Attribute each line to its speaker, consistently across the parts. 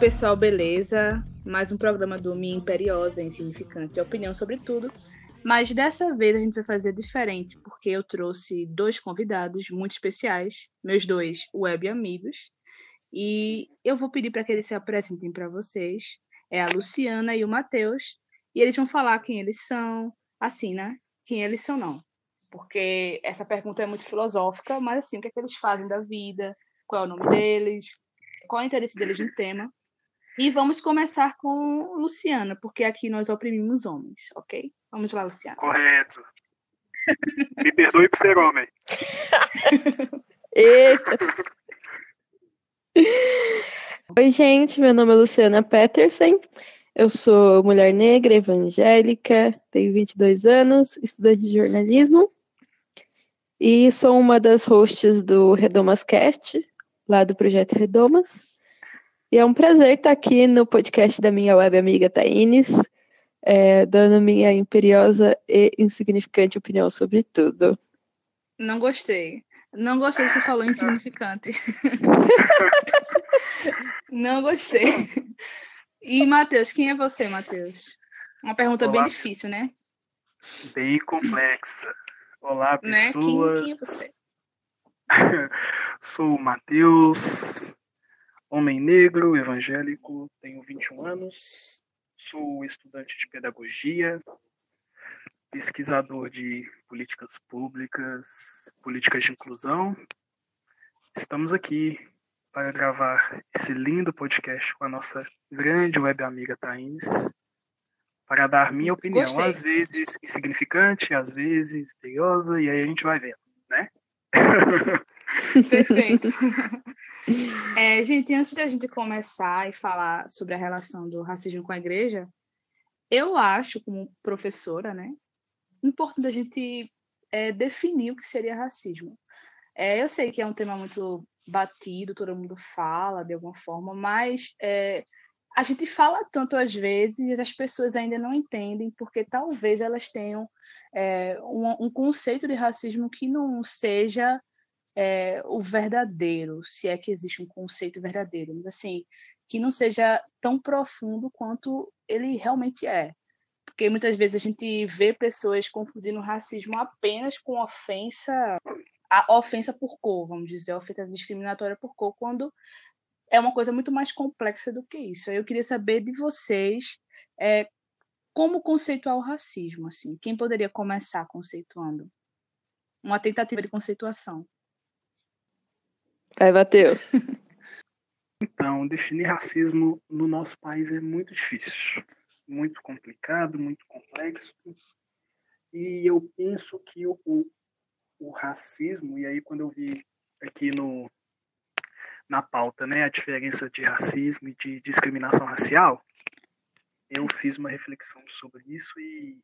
Speaker 1: Pessoal, beleza? Mais um programa do Minha Imperiosa, Insignificante, opinião sobre tudo. Mas dessa vez a gente vai fazer diferente, porque eu trouxe dois convidados muito especiais, meus dois web amigos, e eu vou pedir para que eles se apresentem para vocês. É a Luciana e o Matheus, e eles vão falar quem eles são, assim, né? Quem eles são, não. Porque essa pergunta é muito filosófica, mas assim, o que é que eles fazem da vida, qual é o nome deles, qual é o interesse deles no tema. E vamos começar com Luciana, porque aqui nós oprimimos homens, ok? Vamos lá, Luciana.
Speaker 2: Correto. Me perdoe por ser homem.
Speaker 3: Eita! Oi, gente, meu nome é Luciana Peterson. Eu sou mulher negra, evangélica, tenho 22 anos, estudante de jornalismo e sou uma das hosts do Redomas Cast, lá do projeto Redomas. E é um prazer estar aqui no podcast da minha web amiga Taines, é, dando minha imperiosa e insignificante opinião sobre tudo.
Speaker 1: Não gostei. Não gostei que você falou insignificante. Não gostei. E, Matheus, quem é você, Matheus? Uma pergunta Olá. bem difícil, né?
Speaker 2: Bem complexa. Olá, pessoas. Né? Quem, quem é você? Sou o Matheus, homem negro, evangélico, tenho 21 anos, sou estudante de pedagogia, pesquisador de políticas públicas, políticas de inclusão. Estamos aqui para gravar esse lindo podcast com a nossa grande web amiga Thaís, para dar minha opinião, Gostei. às vezes insignificante, às vezes perigosa, e aí a gente vai vendo, né?
Speaker 1: Perfeito. É, gente, antes da gente começar e falar sobre a relação do racismo com a igreja, eu acho, como professora, né, importante a gente é, definir o que seria racismo. É, eu sei que é um tema muito batido, todo mundo fala de alguma forma, mas é, a gente fala tanto às vezes e as pessoas ainda não entendem, porque talvez elas tenham é, um, um, conceito de racismo que não seja é, o verdadeiro, se é que existe um conceito verdadeiro, mas assim, que não seja tão profundo quanto ele realmente é. Porque muitas vezes a gente vê pessoas confundindo racismo apenas com ofensa, a ofensa por cor, vamos dizer, a ofensa discriminatória por cor, quando é uma coisa muito mais complexa do que isso. Eu queria saber de vocês é, como conceituar o racismo, assim. Quem poderia começar conceituando? Uma tentativa de conceituação.
Speaker 3: Vai, Matheus.
Speaker 2: Então, definir racismo no nosso país é muito difícil, muito complicado, muito complexo. E eu penso que o, o racismo, e aí quando eu vi aqui no, na pauta né, a diferença de racismo e de discriminação racial, eu fiz uma reflexão sobre isso e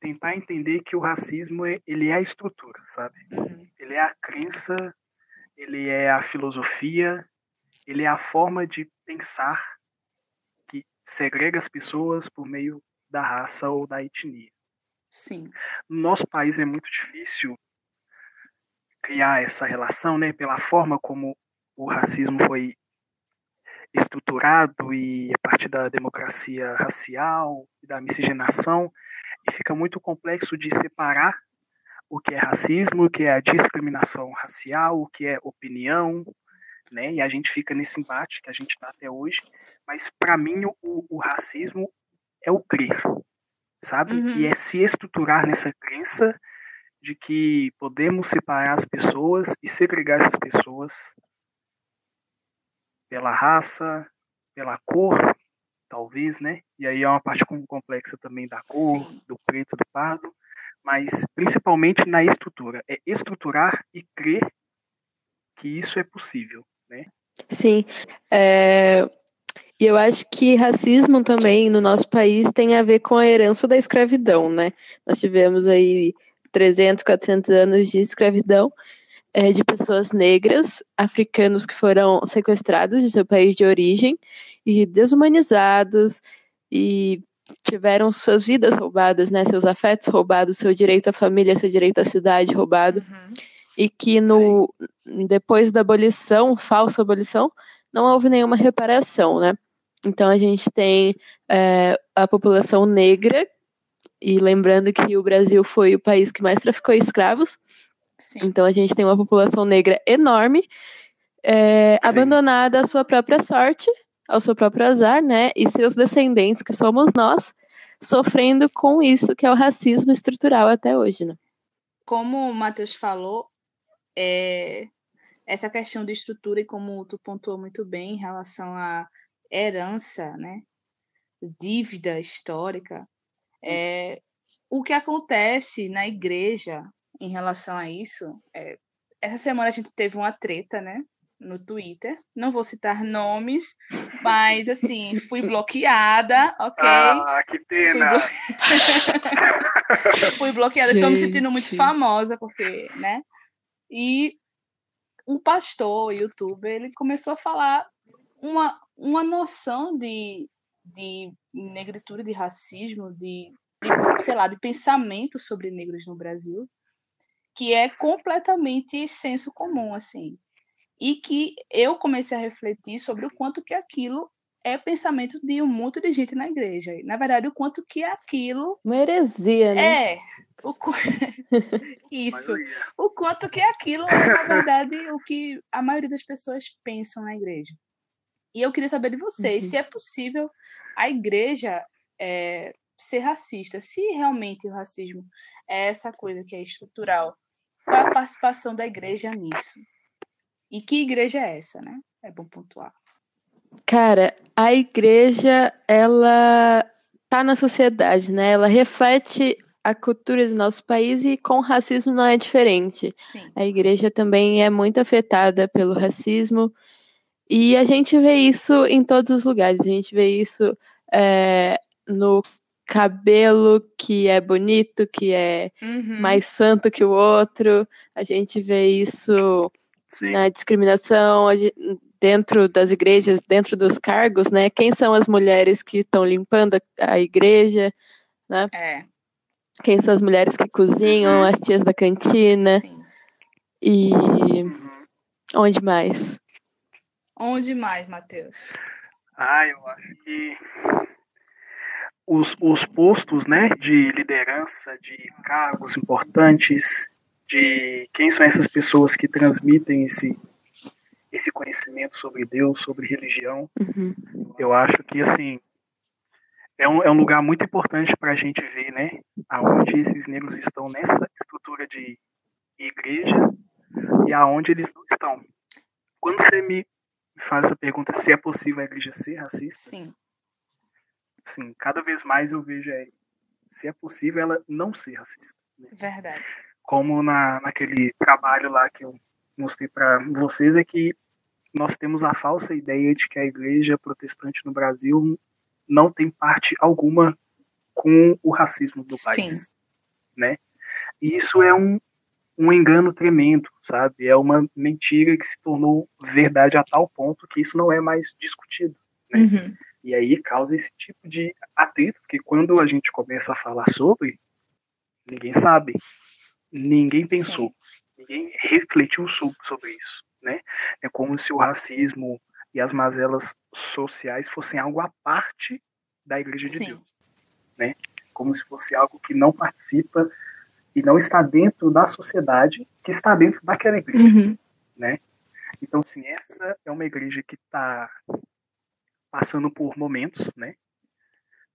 Speaker 2: tentar entender que o racismo é, ele é a estrutura, sabe? Uhum. Ele é a crença ele é a filosofia, ele é a forma de pensar que segrega as pessoas por meio da raça ou da etnia.
Speaker 1: Sim.
Speaker 2: No nosso país é muito difícil criar essa relação, né, pela forma como o racismo foi estruturado e a partir da democracia racial e da miscigenação, e fica muito complexo de separar o que é racismo, o que é a discriminação racial, o que é opinião, né? E a gente fica nesse embate que a gente está até hoje. Mas para mim o, o, racismo é o crer, sabe? Uhum. E é se estruturar nessa crença de que podemos separar as pessoas e segregar essas pessoas pela raça, pela cor, talvez, né? E aí é uma parte complexa também da cor, Sim. do preto, do pardo mas principalmente na estrutura. É estruturar e crer que isso é possível, né?
Speaker 3: Sim. É... E eu acho que racismo também no nosso país tem a ver com a herança da escravidão, né? Nós tivemos aí 300, 400 anos de escravidão é, de pessoas negras, africanos que foram sequestrados de seu país de origem e desumanizados e tiveram suas vidas roubadas, né, seus afetos roubados, seu direito à família, seu direito à cidade roubado, uhum. e que no Sim. depois da abolição, falsa abolição, não houve nenhuma reparação, né? Então a gente tem é, a população negra, e lembrando que o Brasil foi o país que mais traficou escravos. Sim. Então a gente tem uma população negra enorme, é, abandonada à sua própria sorte, ao seu próprio azar, né? E seus descendentes, que somos nós, sofrendo com isso que é o racismo estrutural até hoje, né?
Speaker 1: Como o Matheus falou, é, essa questão de estrutura e como tu pontuou muito bem em relação à herança, né? Dívida histórica, é, o que acontece na igreja em relação a isso, é, essa semana a gente teve uma treta, né? No Twitter. Não vou citar nomes, mas assim, fui bloqueada, ok?
Speaker 2: Ah, que pena!
Speaker 1: Fui, blo... fui bloqueada, estou me sentindo muito famosa, porque, né? E um pastor, youtuber, ele começou a falar uma, uma noção de, de negritude, de racismo, de, de, sei lá, de pensamento sobre negros no Brasil, que é completamente senso comum, assim. E que eu comecei a refletir sobre o quanto que aquilo é pensamento de um monte de gente na igreja. Na verdade, o quanto que aquilo.
Speaker 3: Uma heresia, né?
Speaker 1: É. O... Isso. O quanto que aquilo é, na verdade, o que a maioria das pessoas pensam na igreja. E eu queria saber de vocês uhum. se é possível a igreja é, ser racista, se realmente o racismo é essa coisa que é estrutural. Qual é a participação da igreja nisso? E que igreja é essa, né? É bom pontuar.
Speaker 3: Cara, a igreja, ela tá na sociedade, né? Ela reflete a cultura do nosso país e com o racismo não é diferente.
Speaker 1: Sim.
Speaker 3: A igreja também é muito afetada pelo racismo e a gente vê isso em todos os lugares. A gente vê isso é, no cabelo que é bonito, que é uhum. mais santo que o outro. A gente vê isso Sim. na discriminação dentro das igrejas, dentro dos cargos, né? Quem são as mulheres que estão limpando a igreja, né?
Speaker 1: É.
Speaker 3: Quem são as mulheres que cozinham, uhum. as tias da cantina. Sim. E onde mais?
Speaker 1: Onde mais, Matheus?
Speaker 2: Ah, eu acho que os, os postos né, de liderança, de cargos importantes, de quem são essas pessoas que transmitem esse, esse conhecimento sobre Deus, sobre religião,
Speaker 3: uhum.
Speaker 2: eu acho que assim é um, é um lugar muito importante para a gente ver, né, aonde esses negros estão nessa estrutura de igreja e aonde eles não estão. Quando você me faz essa pergunta se é possível a igreja ser racista.
Speaker 1: Sim.
Speaker 2: Sim, cada vez mais eu vejo é, se é possível ela não ser racista.
Speaker 1: Né? Verdade.
Speaker 2: Como na, naquele trabalho lá que eu mostrei para vocês, é que nós temos a falsa ideia de que a igreja protestante no Brasil não tem parte alguma com o racismo do país. Sim. Né? E isso é um, um engano tremendo, sabe? É uma mentira que se tornou verdade a tal ponto que isso não é mais discutido. Né?
Speaker 1: Uhum.
Speaker 2: E aí causa esse tipo de atrito, porque quando a gente começa a falar sobre, ninguém sabe, ninguém pensou, Sim. ninguém refletiu sobre isso. Né? É como se o racismo e as mazelas sociais fossem algo à parte da Igreja de Sim. Deus. Né? Como se fosse algo que não participa e não está dentro da sociedade que está dentro daquela igreja, uhum. né? Então, assim, essa é uma igreja que está passando por momentos, né?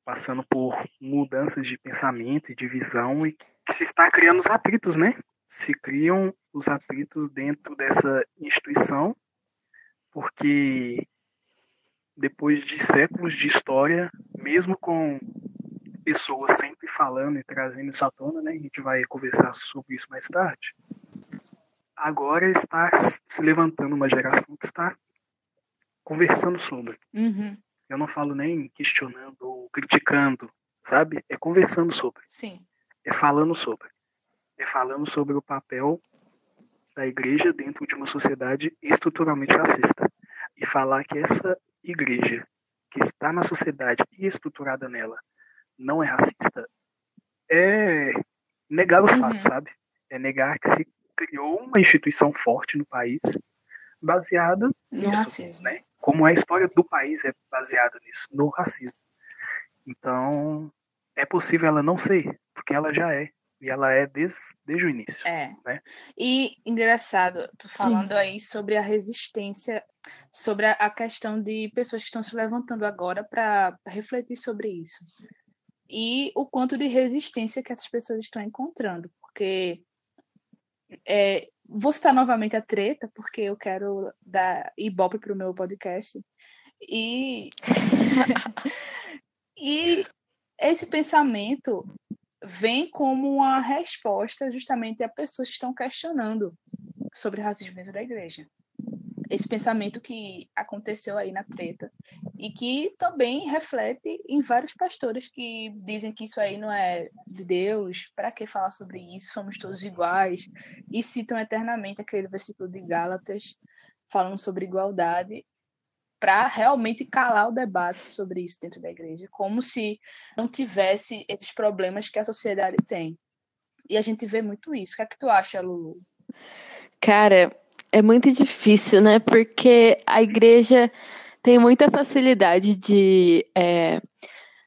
Speaker 2: Passando por mudanças de pensamento e de visão e que se está criando os atritos, né? Se criam os atritos dentro dessa instituição, porque depois de séculos de história, mesmo com pessoas sempre falando e trazendo isso à tona, né? A gente vai conversar sobre isso mais tarde. Agora está se levantando uma geração que está conversando sobre.
Speaker 1: Uhum.
Speaker 2: Eu não falo nem questionando ou criticando, sabe? É conversando sobre.
Speaker 1: Sim.
Speaker 2: É falando sobre. É falando sobre o papel da igreja dentro de uma sociedade estruturalmente racista. E falar que essa igreja que está na sociedade e estruturada nela não é racista é negar os uhum. fatos, sabe? É negar que se criou uma instituição forte no país baseada
Speaker 1: no
Speaker 2: nisso,
Speaker 1: racismo.
Speaker 2: né? como a história do país é baseada nisso, no racismo. Então, é possível ela não ser, porque ela já é. E ela é desde, desde o início.
Speaker 1: É.
Speaker 2: Né?
Speaker 1: E engraçado, tu falando Sim. aí sobre a resistência, sobre a, a, questão de pessoas que estão se levantando agora para refletir sobre isso. E o quanto de resistência que essas pessoas estão encontrando. Porque é, vou citar novamente a treta, porque eu quero dar ibope para o meu podcast. E, e esse pensamento vem como uma resposta justamente a pessoas que estão questionando sobre racismo dentro da igreja. Esse pensamento que aconteceu aí na treta e que também reflete em vários pastores que dizem que isso aí não é de Deus, para que falar sobre isso? Somos todos iguais e citam eternamente aquele versículo de Gálatas falando sobre igualdade para realmente calar o debate sobre isso dentro da igreja, como se não tivesse esses problemas que a sociedade tem. E a gente vê muito isso. O que é que tu acha, Lulu?
Speaker 3: Cara, é muito difícil, né? Porque a igreja tem muita facilidade de, é,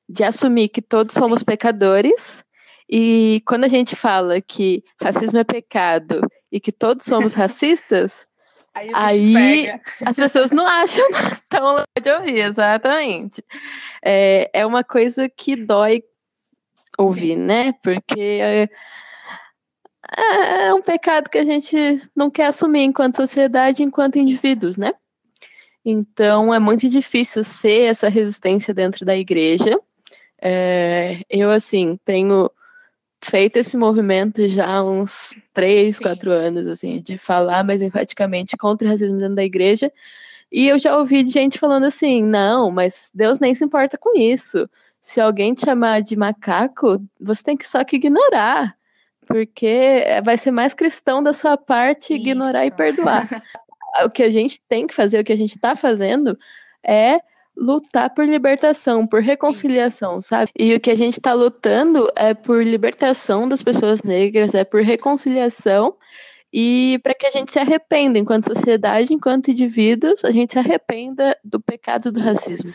Speaker 3: de assumir que todos somos pecadores. E quando a gente fala que racismo é pecado e que todos somos racistas,
Speaker 1: Aí, Aí
Speaker 3: as pessoas não acham tão legal de ouvir, exatamente. É, é uma coisa que dói ouvir, Sim. né? Porque é, é um pecado que a gente não quer assumir enquanto sociedade, enquanto indivíduos, né? Então é muito difícil ser essa resistência dentro da igreja. É, eu, assim, tenho feito esse movimento já há uns três, quatro anos, assim, de falar mais enfaticamente contra o racismo dentro da igreja. E eu já ouvi gente falando assim: não, mas Deus nem se importa com isso. Se alguém te chamar de macaco, você tem que só que ignorar. Porque vai ser mais cristão da sua parte ignorar isso. e perdoar. o que a gente tem que fazer, o que a gente está fazendo, é lutar por libertação, por reconciliação, Isso. sabe? E o que a gente está lutando é por libertação das pessoas negras, é por reconciliação e para que a gente se arrependa enquanto sociedade, enquanto indivíduos, a gente se arrependa do pecado do racismo.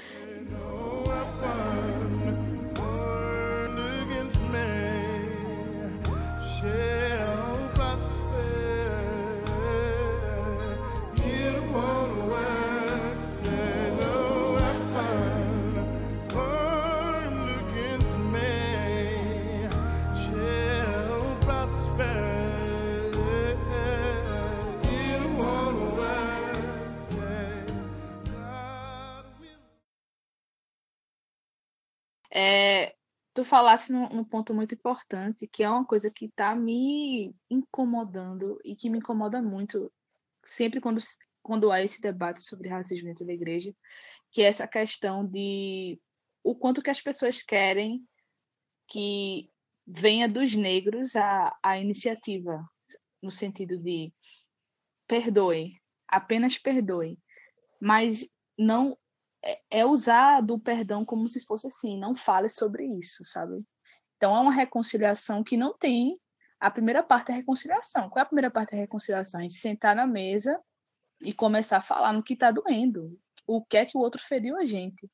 Speaker 1: É, tu falasse num, num, ponto muito importante, que é uma coisa que está me incomodando e que me incomoda muito sempre quando, quando há esse debate sobre racismo dentro da igreja, que é essa questão de o quanto que as pessoas querem que venha dos negros a, a iniciativa, no sentido de perdoe, apenas perdoe, mas não é, é usar do perdão como se fosse assim, não fale sobre isso, sabe? Então é uma reconciliação que não tem. A primeira parte é reconciliação. Qual é a primeira parte da reconciliação? A gente sentar na mesa e começar a falar no que está doendo, o que é que o outro feriu a gente.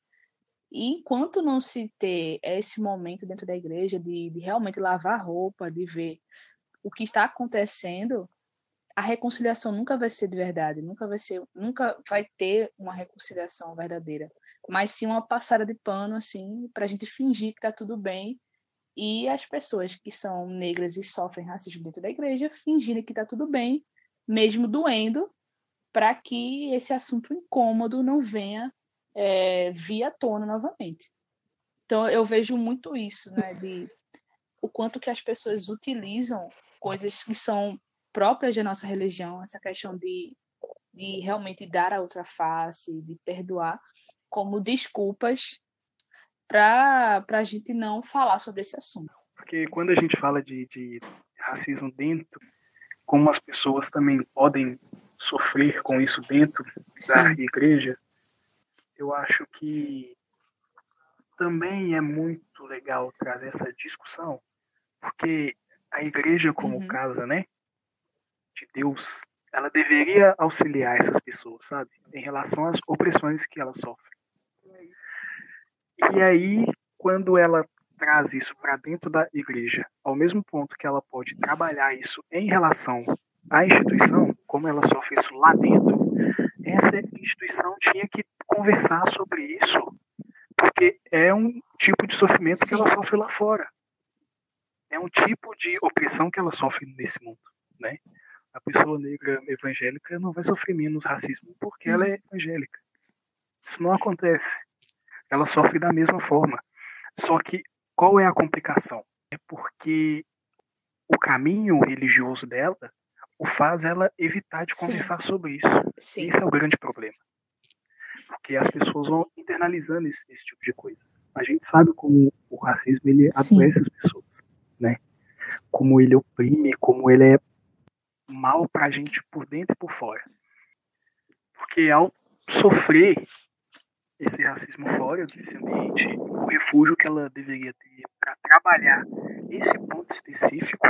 Speaker 1: E enquanto não se ter esse momento dentro da igreja de, de realmente lavar roupa, de ver o que está acontecendo, a reconciliação nunca vai ser de verdade, nunca vai ser, nunca vai ter uma reconciliação verdadeira, mas sim uma passada de pano assim para a gente fingir que está tudo bem e as pessoas que são negras e sofrem racismo dentro da igreja fingirem que está tudo bem, mesmo doendo, para que esse assunto incômodo não venha é, via tona novamente. Então eu vejo muito isso, né, de o quanto que as pessoas utilizam coisas que são próprias da nossa religião, essa questão de, de realmente dar a outra face, de perdoar, como desculpas para a gente não falar sobre esse assunto.
Speaker 2: Porque quando a gente fala de, de racismo dentro, como as pessoas também podem sofrer com isso dentro Sim. da igreja, eu acho que também é muito legal trazer essa discussão, porque a igreja como uhum. casa, né, de Deus, ela deveria auxiliar essas pessoas, sabe? Em relação às opressões que elas sofrem. E aí, quando ela traz isso para dentro da igreja, ao mesmo ponto que ela pode trabalhar isso em relação à instituição, como ela sofre isso lá dentro, essa instituição tinha que conversar sobre isso, porque é um tipo de sofrimento Sim. que ela sofre lá fora. É um tipo de opressão que ela sofre nesse mundo, né? A pessoa negra evangélica não vai sofrer menos racismo porque ela é uhum. evangélica. Isso não acontece. Ela sofre da mesma forma. Só que qual é a complicação? É porque o caminho religioso dela o faz ela evitar de conversar Sim. sobre isso. Sim. Esse é o grande problema. Porque as pessoas vão internalizando esse, esse tipo de coisa. A gente sabe como o racismo ele adoece as pessoas, né? Como ele oprime, como ele é mal pra gente por dentro e por fora. Porque ao sofrer esse racismo fora desse ambiente, o refúgio que ela deveria ter para trabalhar esse ponto específico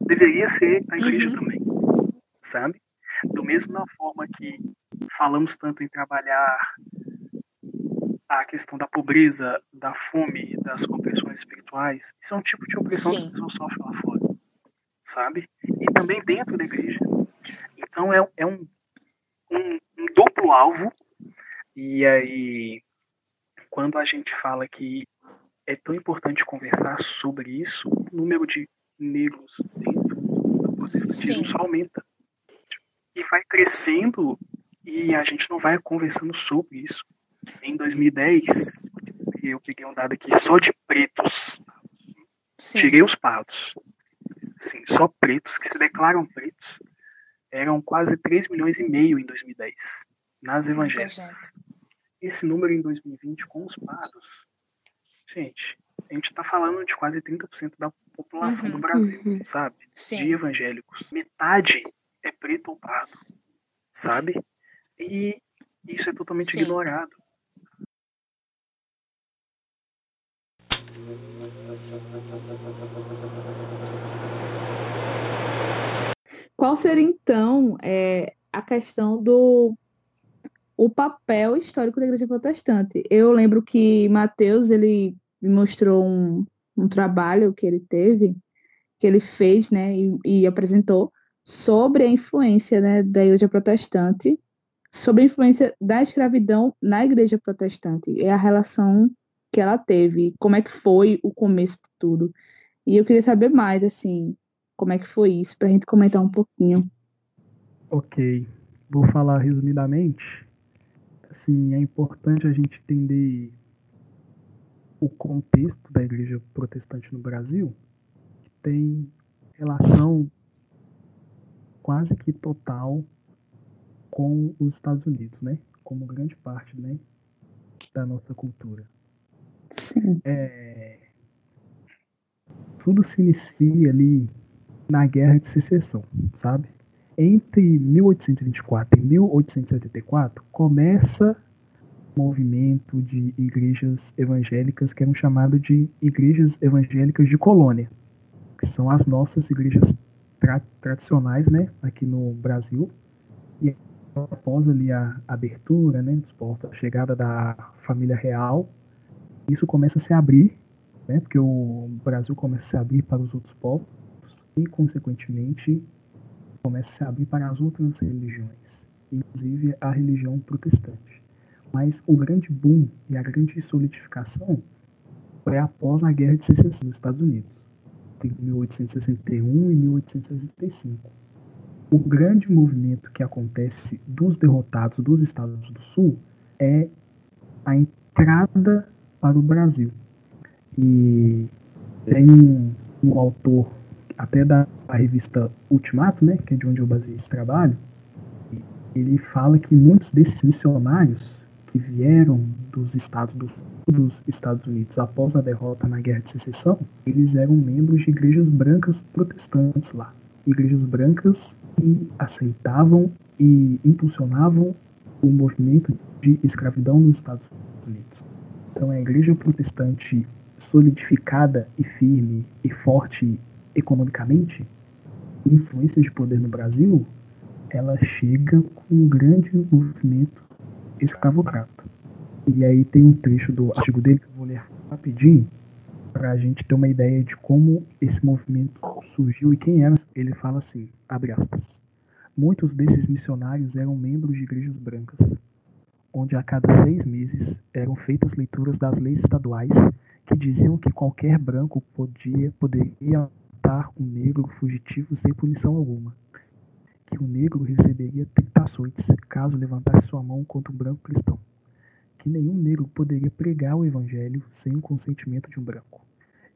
Speaker 2: deveria ser a igreja uhum. também, sabe? Do mesma forma que falamos tanto em trabalhar a questão da pobreza, da fome, das opressões espirituais, isso é um tipo de opressão Sim. que a pessoa sofre lá fora, sabe? E também dentro da igreja. Então é, é um, um, um duplo alvo e aí, quando a gente fala que é tão importante conversar sobre isso, o número de negros dentro do protestantismo Sim. só aumenta. E vai crescendo e a gente não vai conversando sobre isso. Em 2010, eu peguei um dado aqui só de pretos. Sim. Tirei os pardos. Sim, só pretos que se declaram pretos eram quase 3 milhões e meio em 2010 nas evangélicas. Esse número em 2020 com os pardos, gente, a gente está falando de quase 30% da população uhum, do Brasil, uhum. sabe? Sim. De evangélicos. Metade é preto ou pardo, sabe? E isso é totalmente Sim. ignorado.
Speaker 1: Qual seria então é, a questão do o papel histórico da Igreja Protestante. Eu lembro que Mateus ele me mostrou um, um trabalho que ele teve, que ele fez, né, e, e apresentou sobre a influência né, da Igreja Protestante, sobre a influência da escravidão na Igreja Protestante e a relação que ela teve, como é que foi o começo de tudo. E eu queria saber mais, assim, como é que foi isso, para a gente comentar um pouquinho.
Speaker 4: Ok, vou falar resumidamente assim, é importante a gente entender o contexto da igreja protestante no Brasil, que tem relação quase que total com os Estados Unidos, né? Como grande parte, né, da nossa cultura.
Speaker 1: Sim.
Speaker 4: É, tudo se inicia ali na Guerra de Secessão, sabe? entre 1824 e 1874 começa o movimento de igrejas evangélicas que eram chamadas de igrejas evangélicas de colônia, que são as nossas igrejas tra tradicionais, né, aqui no Brasil. E após ali a abertura, né, portos, a chegada da família real, isso começa a se abrir, né, porque o Brasil começa a se abrir para os outros povos e, consequentemente, começa a se abrir para as outras religiões, inclusive a religião protestante. Mas o grande boom e a grande solidificação foi após a Guerra de Secessão dos Estados Unidos, entre 1861 e 1865. O grande movimento que acontece dos derrotados dos Estados do Sul é a entrada para o Brasil. E tem um, um autor até da revista Ultimato, né, que é de onde eu baseei esse trabalho, ele fala que muitos desses missionários que vieram dos estados do, dos Estados Unidos após a derrota na Guerra de Secessão, eles eram membros de igrejas brancas protestantes lá, igrejas brancas que aceitavam e impulsionavam o movimento de escravidão nos Estados Unidos. Então a igreja protestante solidificada e firme e forte economicamente, influência de poder no Brasil,
Speaker 2: ela chega com um grande movimento escravocrata. E aí tem um trecho do artigo dele que eu vou ler rapidinho, para a gente ter uma ideia de como esse movimento surgiu e quem era. Ele fala assim, abre aspas, muitos desses missionários eram membros de igrejas brancas, onde a cada seis meses eram feitas leituras das leis estaduais que diziam que qualquer branco podia, poderia matar um negro fugitivo sem punição alguma, que o negro receberia 30 açoites caso levantasse sua mão contra um branco cristão que nenhum negro poderia pregar o evangelho sem o consentimento de um branco,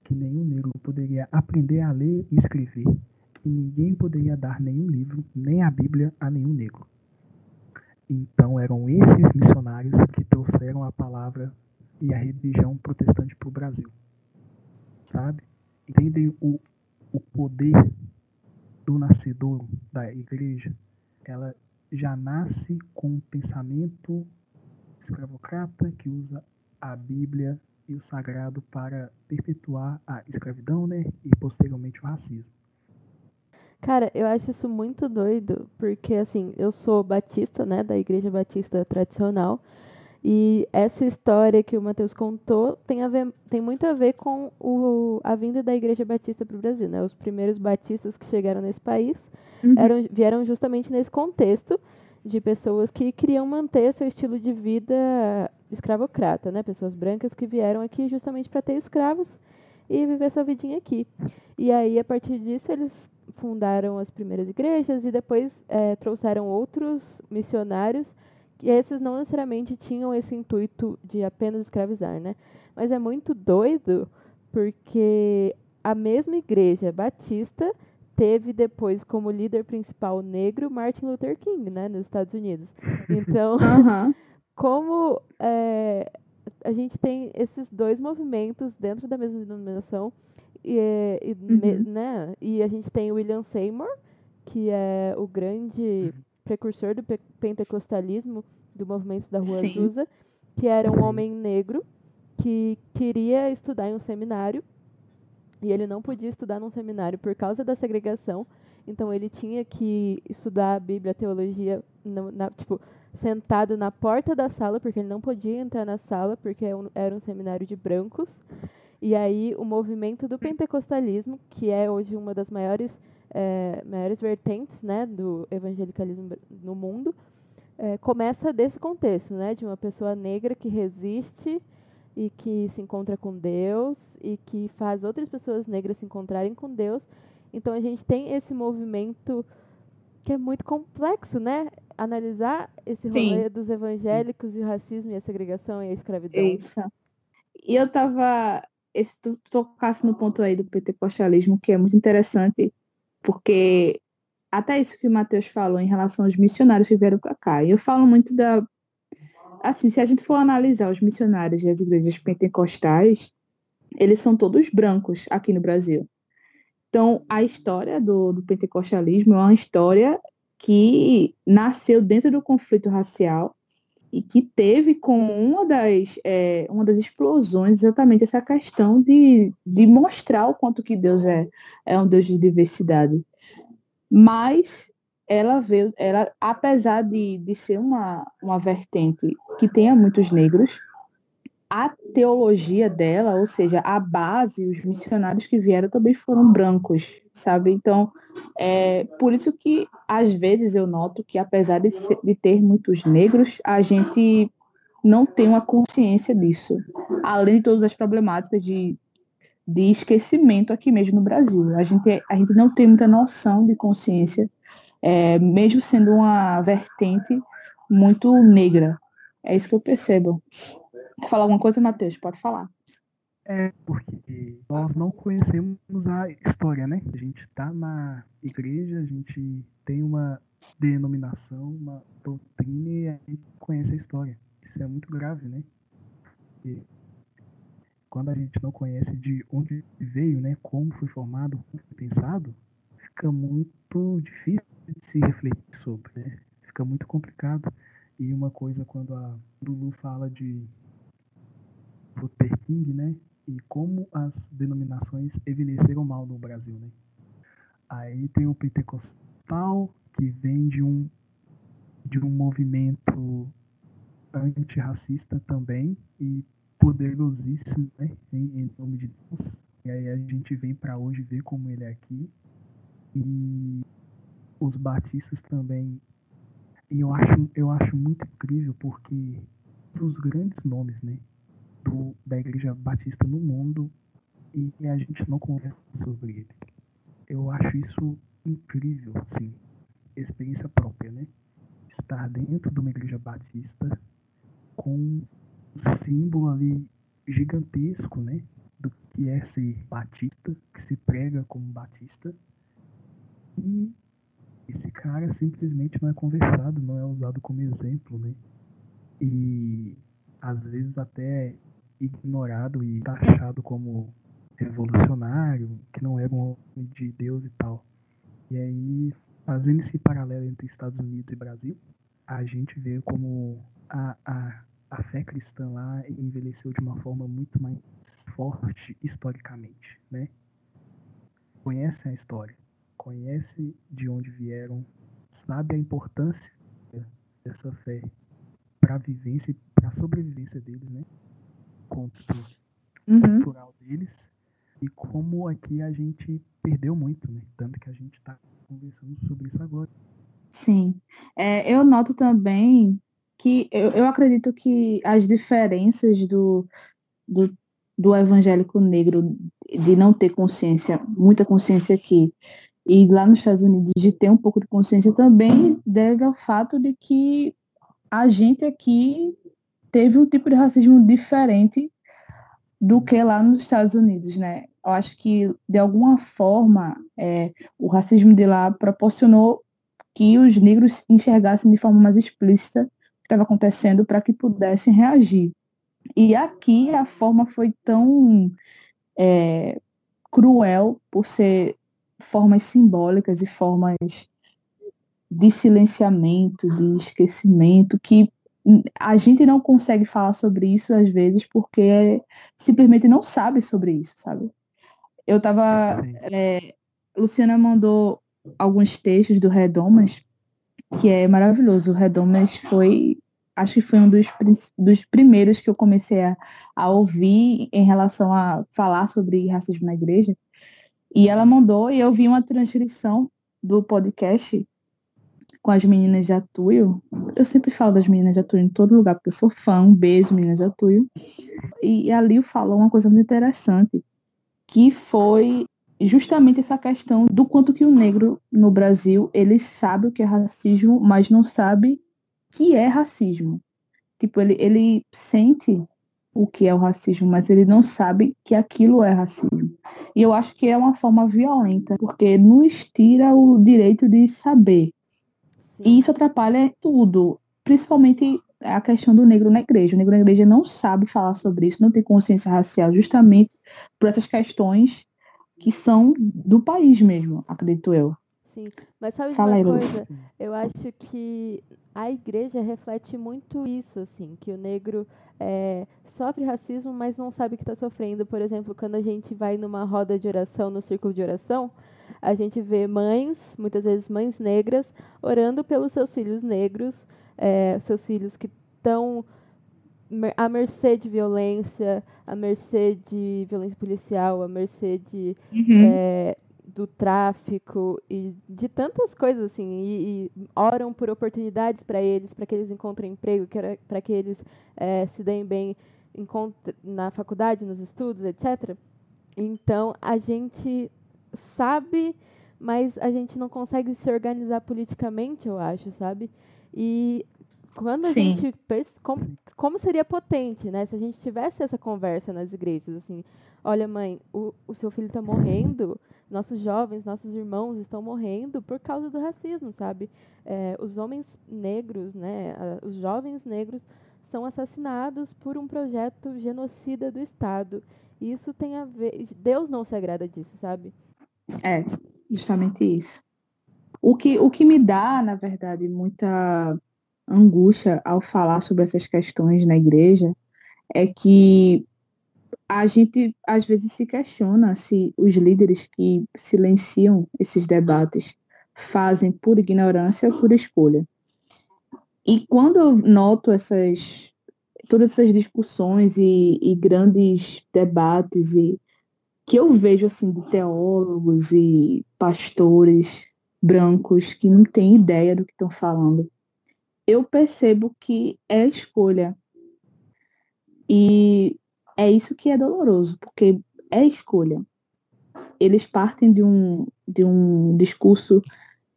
Speaker 2: que nenhum negro poderia aprender a ler e escrever, que ninguém poderia dar nenhum livro, nem a Bíblia a nenhum negro. Então eram esses missionários que trouxeram a palavra e a religião protestante para o Brasil. Sabe? Entendem o, o poder do nascedor da igreja? Ela já nasce com um pensamento escravocrata que usa a Bíblia e o sagrado para perpetuar a escravidão, né, e posteriormente o racismo.
Speaker 3: Cara, eu acho isso muito doido, porque assim, eu sou batista, né, da Igreja Batista tradicional, e essa história que o Mateus contou tem, a ver, tem muito a ver com o, a vinda da Igreja Batista para o Brasil, né? Os primeiros batistas que chegaram nesse país uhum. eram, vieram justamente nesse contexto de pessoas que queriam manter seu estilo de vida escravocrata, né? Pessoas brancas que vieram aqui justamente para ter escravos e viver sua vidinha aqui. E aí, a partir disso, eles fundaram as primeiras igrejas e depois é, trouxeram outros missionários e esses não necessariamente tinham esse intuito de apenas escravizar, né? Mas é muito doido porque a mesma igreja batista teve depois como líder principal negro Martin Luther King, né, nos Estados Unidos. Então, como é, a gente tem esses dois movimentos dentro da mesma denominação, e, e, uhum. me, né, e a gente tem William Seymour, que é o grande precursor do pe pentecostalismo do movimento da Rua Sim. Azusa, que era um homem negro que queria estudar em um seminário e ele não podia estudar num seminário por causa da segregação. Então ele tinha que estudar a Bíblia, a teologia, no, na, tipo, sentado na porta da sala, porque ele não podia entrar na sala, porque é era um seminário de brancos. E aí o movimento do pentecostalismo, que é hoje uma das maiores, é, maiores vertentes né, do evangelicalismo no mundo, é, começa desse contexto, né, de uma pessoa negra que resiste e que se encontra com Deus e que faz outras pessoas negras se encontrarem com Deus. Então a gente tem esse movimento que é muito complexo, né? Analisar esse rolê Sim. dos evangélicos e o racismo e a segregação e a escravidão.
Speaker 1: Isso. E eu tava. Esse, tu tocasse no ponto aí do pentecostalismo, que é muito interessante, porque até isso que o Matheus falou em relação aos missionários que vieram para cá. E eu falo muito da assim, se a gente for analisar os missionários das igrejas pentecostais, eles são todos brancos aqui no Brasil. Então, a história do, do pentecostalismo é uma história que nasceu dentro do conflito racial e que teve como uma das, é, uma das explosões exatamente essa questão de, de mostrar o quanto que Deus é, é um Deus de diversidade. Mas ela veio, ela, apesar de, de ser uma, uma vertente que tenha muitos negros, a teologia dela, ou seja, a base, os missionários que vieram também foram brancos, sabe? Então, é por isso que às vezes eu noto que apesar de, ser, de ter muitos negros, a gente não tem uma consciência disso, além de todas as problemáticas de, de esquecimento aqui mesmo no Brasil. A gente, a gente não tem muita noção de consciência é, mesmo sendo uma vertente muito negra. É isso que eu percebo. Quer falar alguma coisa, Matheus? Pode falar.
Speaker 2: É porque nós não conhecemos a história, né? A gente está na igreja, a gente tem uma denominação, uma doutrina e a gente conhece a história. Isso é muito grave, né? Quando a gente não conhece de onde veio, né? Como foi formado, como foi pensado, fica muito difícil de se refletir sobre, né? Fica muito complicado. E uma coisa quando a Lulu fala de Luther King, né? E como as denominações envelheceram mal no Brasil, né? Aí tem o pentecostal, que vem de um, de um movimento antirracista também e poderosíssimo, né? Em, em nome de Deus. E aí a gente vem para hoje ver como ele é aqui. E os batistas também. E eu acho, eu acho muito incrível porque dos grandes nomes, né? Da igreja batista no mundo e a gente não conversa sobre ele. Eu acho isso incrível, sim. Experiência própria, né? Estar dentro de uma igreja batista com um símbolo ali gigantesco, né? Do que é ser batista, que se prega como batista. E esse cara simplesmente não é conversado, não é usado como exemplo, né? E às vezes até ignorado e taxado como revolucionário, que não era um homem de Deus e tal. E aí, fazendo esse paralelo entre Estados Unidos e Brasil, a gente vê como a, a, a fé cristã lá envelheceu de uma forma muito mais forte historicamente, né? Conhece a história, conhece de onde vieram, sabe a importância dessa fé para a vivência para a sobrevivência deles, né? Uhum. Cultural deles e como aqui a gente perdeu muito, né? Tanto que a gente está conversando sobre isso agora.
Speaker 1: Sim. É, eu noto também que eu, eu acredito que as diferenças do, do, do evangélico negro de não ter consciência, muita consciência aqui, e lá nos Estados Unidos de ter um pouco de consciência também deve ao fato de que a gente aqui teve um tipo de racismo diferente do que lá nos Estados Unidos, né? Eu acho que, de alguma forma, é, o racismo de lá proporcionou que os negros enxergassem de forma mais explícita o que estava acontecendo para que pudessem reagir. E aqui a forma foi tão é, cruel por ser formas simbólicas e formas de silenciamento, de esquecimento, que a gente não consegue falar sobre isso às vezes porque simplesmente não sabe sobre isso, sabe? Eu tava. É, Luciana mandou alguns textos do Redomas, que é maravilhoso. O Redomas foi. Acho que foi um dos, dos primeiros que eu comecei a, a ouvir em relação a falar sobre racismo na igreja. E ela mandou, e eu vi uma transcrição do podcast com as meninas de Atuio. Eu sempre falo das meninas de Atuio em todo lugar, porque eu sou fã. Um beijo, meninas de Atuio. E ali falou uma coisa muito interessante, que foi justamente essa questão do quanto que o negro no Brasil, ele sabe o que é racismo, mas não sabe que é racismo. Tipo, ele, ele sente o que é o racismo, mas ele não sabe que aquilo é racismo. E eu acho que é uma forma violenta, porque nos tira o direito de saber e isso atrapalha tudo, principalmente a questão do negro na igreja. O negro na igreja não sabe falar sobre isso, não tem consciência racial, justamente por essas questões que são do país mesmo, acredito eu.
Speaker 3: Sim, mas sabe Fala uma aí, coisa? Eu acho que a igreja reflete muito isso, assim, que o negro é, sofre racismo, mas não sabe que está sofrendo. Por exemplo, quando a gente vai numa roda de oração, no círculo de oração, a gente vê mães, muitas vezes mães negras, orando pelos seus filhos negros, é, seus filhos que estão à mercê de violência, à mercê de violência policial, à mercê de, uhum. é, do tráfico e de tantas coisas assim, e, e oram por oportunidades para eles, para que eles encontrem emprego, para que eles é, se deem bem na faculdade, nos estudos, etc. Então, a gente sabe, mas a gente não consegue se organizar politicamente, eu acho, sabe? E quando a Sim. gente como, como seria potente, né? Se a gente tivesse essa conversa nas igrejas, assim, olha, mãe, o, o seu filho está morrendo, nossos jovens, nossos irmãos estão morrendo por causa do racismo, sabe? É, os homens negros, né? Os jovens negros são assassinados por um projeto genocida do Estado. E isso tem a ver. Deus não se agrada disso, sabe?
Speaker 1: É, justamente isso. O que, o que me dá, na verdade, muita angústia ao falar sobre essas questões na igreja é que a gente às vezes se questiona se os líderes que silenciam esses debates fazem por ignorância ou por escolha. E quando eu noto essas todas essas discussões e, e grandes debates e que eu vejo assim de teólogos e pastores brancos que não têm ideia do que estão falando, eu percebo que é escolha. E é isso que é doloroso, porque é escolha. Eles partem de um, de um discurso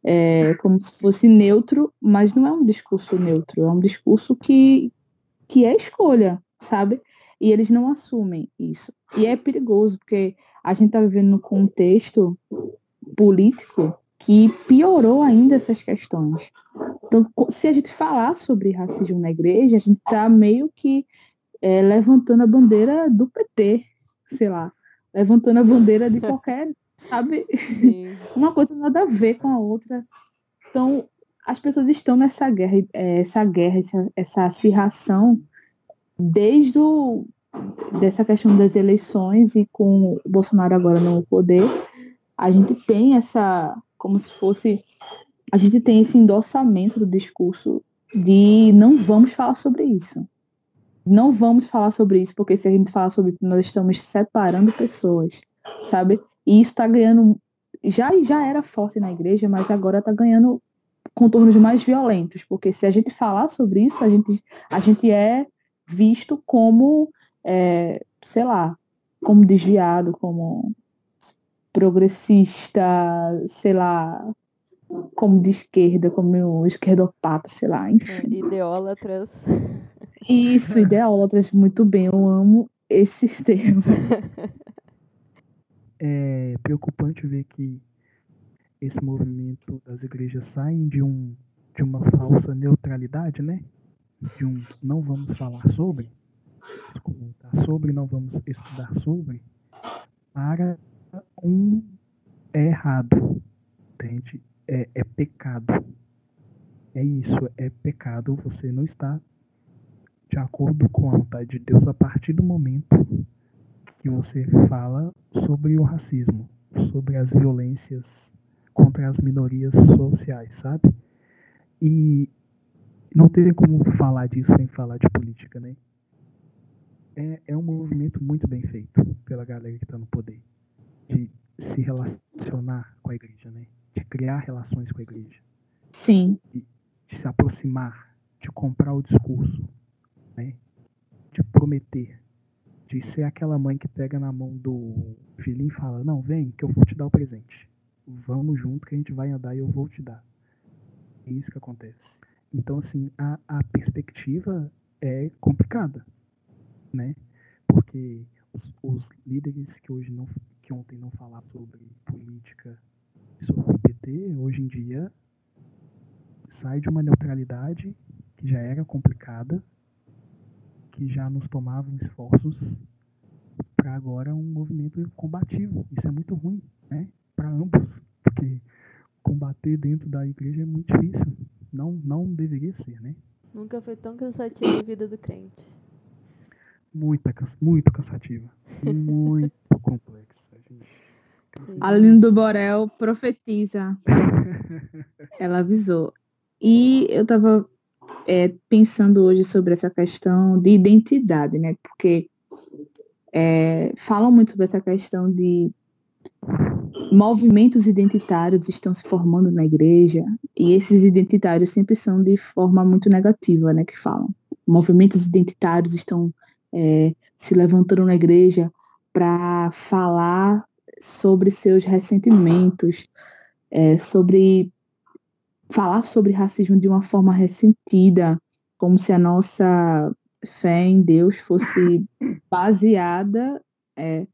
Speaker 1: é, como se fosse neutro, mas não é um discurso neutro, é um discurso que, que é escolha, sabe? E eles não assumem isso. E é perigoso, porque a gente está vivendo num contexto político que piorou ainda essas questões. Então, se a gente falar sobre racismo na igreja, a gente está meio que é, levantando a bandeira do PT, sei lá, levantando a bandeira de qualquer, sabe? Uma coisa nada a ver com a outra. Então, as pessoas estão nessa guerra, é, essa guerra, essa, essa acirração desde o, dessa questão das eleições e com o Bolsonaro agora no poder, a gente tem essa, como se fosse, a gente tem esse endossamento do discurso de não vamos falar sobre isso. Não vamos falar sobre isso, porque se a gente falar sobre isso, nós estamos separando pessoas, sabe? E isso está ganhando, já, já era forte na igreja, mas agora está ganhando contornos mais violentos, porque se a gente falar sobre isso, a gente, a gente é visto como, é, sei lá, como desviado, como progressista, sei lá, como de esquerda, como esquerdopata, sei lá, é, enfim.
Speaker 3: Ideólatras.
Speaker 1: Isso, ideólatras, muito bem, eu amo esse termo.
Speaker 2: É preocupante ver que esse movimento das igrejas saem de um de uma falsa neutralidade, né? de um não vamos falar sobre, comentar sobre, não vamos estudar sobre, para um é errado, entende? É, é pecado. É isso, é pecado. Você não está de acordo com a vontade de Deus a partir do momento que você fala sobre o racismo, sobre as violências contra as minorias sociais, sabe? E não tem como falar disso sem falar de política, né? É, é um movimento muito bem feito pela galera que está no poder, de se relacionar com a igreja, né? De criar relações com a igreja.
Speaker 1: Sim.
Speaker 2: De, de se aproximar, de comprar o discurso, né? De prometer, de ser aquela mãe que pega na mão do filhinho e fala: Não, vem, que eu vou te dar o presente. Vamos junto que a gente vai andar e eu vou te dar. É isso que acontece. Então, assim, a, a perspectiva é complicada, né? Porque os, os, líderes que hoje não, que ontem não falaram sobre política e sobre o PT, hoje em dia sai de uma neutralidade que já era complicada, que já nos tomavam esforços para agora um movimento combativo. Isso é muito ruim, né? Para ambos, porque combater dentro da igreja é muito difícil não, não deveria ser, né?
Speaker 3: Nunca foi tão cansativa a vida do crente.
Speaker 2: Muita, muito cansativa. muito complexa, gente.
Speaker 1: Aline do Borel profetiza. Ela avisou. E eu estava é, pensando hoje sobre essa questão de identidade, né? Porque é, falam muito sobre essa questão de movimentos identitários estão se formando na igreja e esses identitários sempre são de forma muito negativa, né, que falam. Movimentos identitários estão é, se levantando na igreja para falar sobre seus ressentimentos, é, sobre falar sobre racismo de uma forma ressentida, como se a nossa fé em Deus fosse baseada é,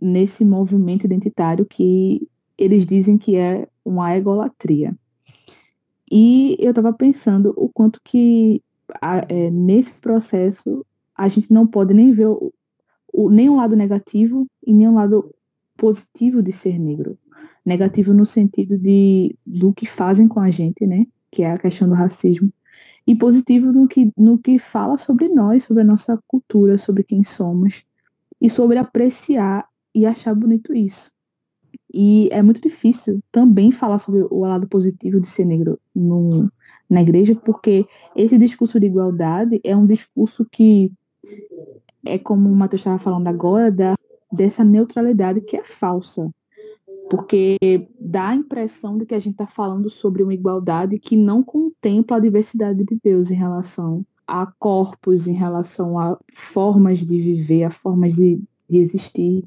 Speaker 1: nesse movimento identitário que eles dizem que é uma egolatria. E eu estava pensando o quanto que é, nesse processo a gente não pode nem ver o, o, nem o lado negativo e nem o lado positivo de ser negro. Negativo no sentido de do que fazem com a gente, né? Que é a questão do racismo. E positivo no que, no que fala sobre nós, sobre a nossa cultura, sobre quem somos. E sobre apreciar e achar bonito isso. E é muito difícil também falar sobre o lado positivo de ser negro no, na igreja, porque esse discurso de igualdade é um discurso que é como o Matheus estava falando agora, da, dessa neutralidade que é falsa. Porque dá a impressão de que a gente está falando sobre uma igualdade que não contempla a diversidade de Deus em relação a corpos, em relação a formas de viver, a formas de, de existir.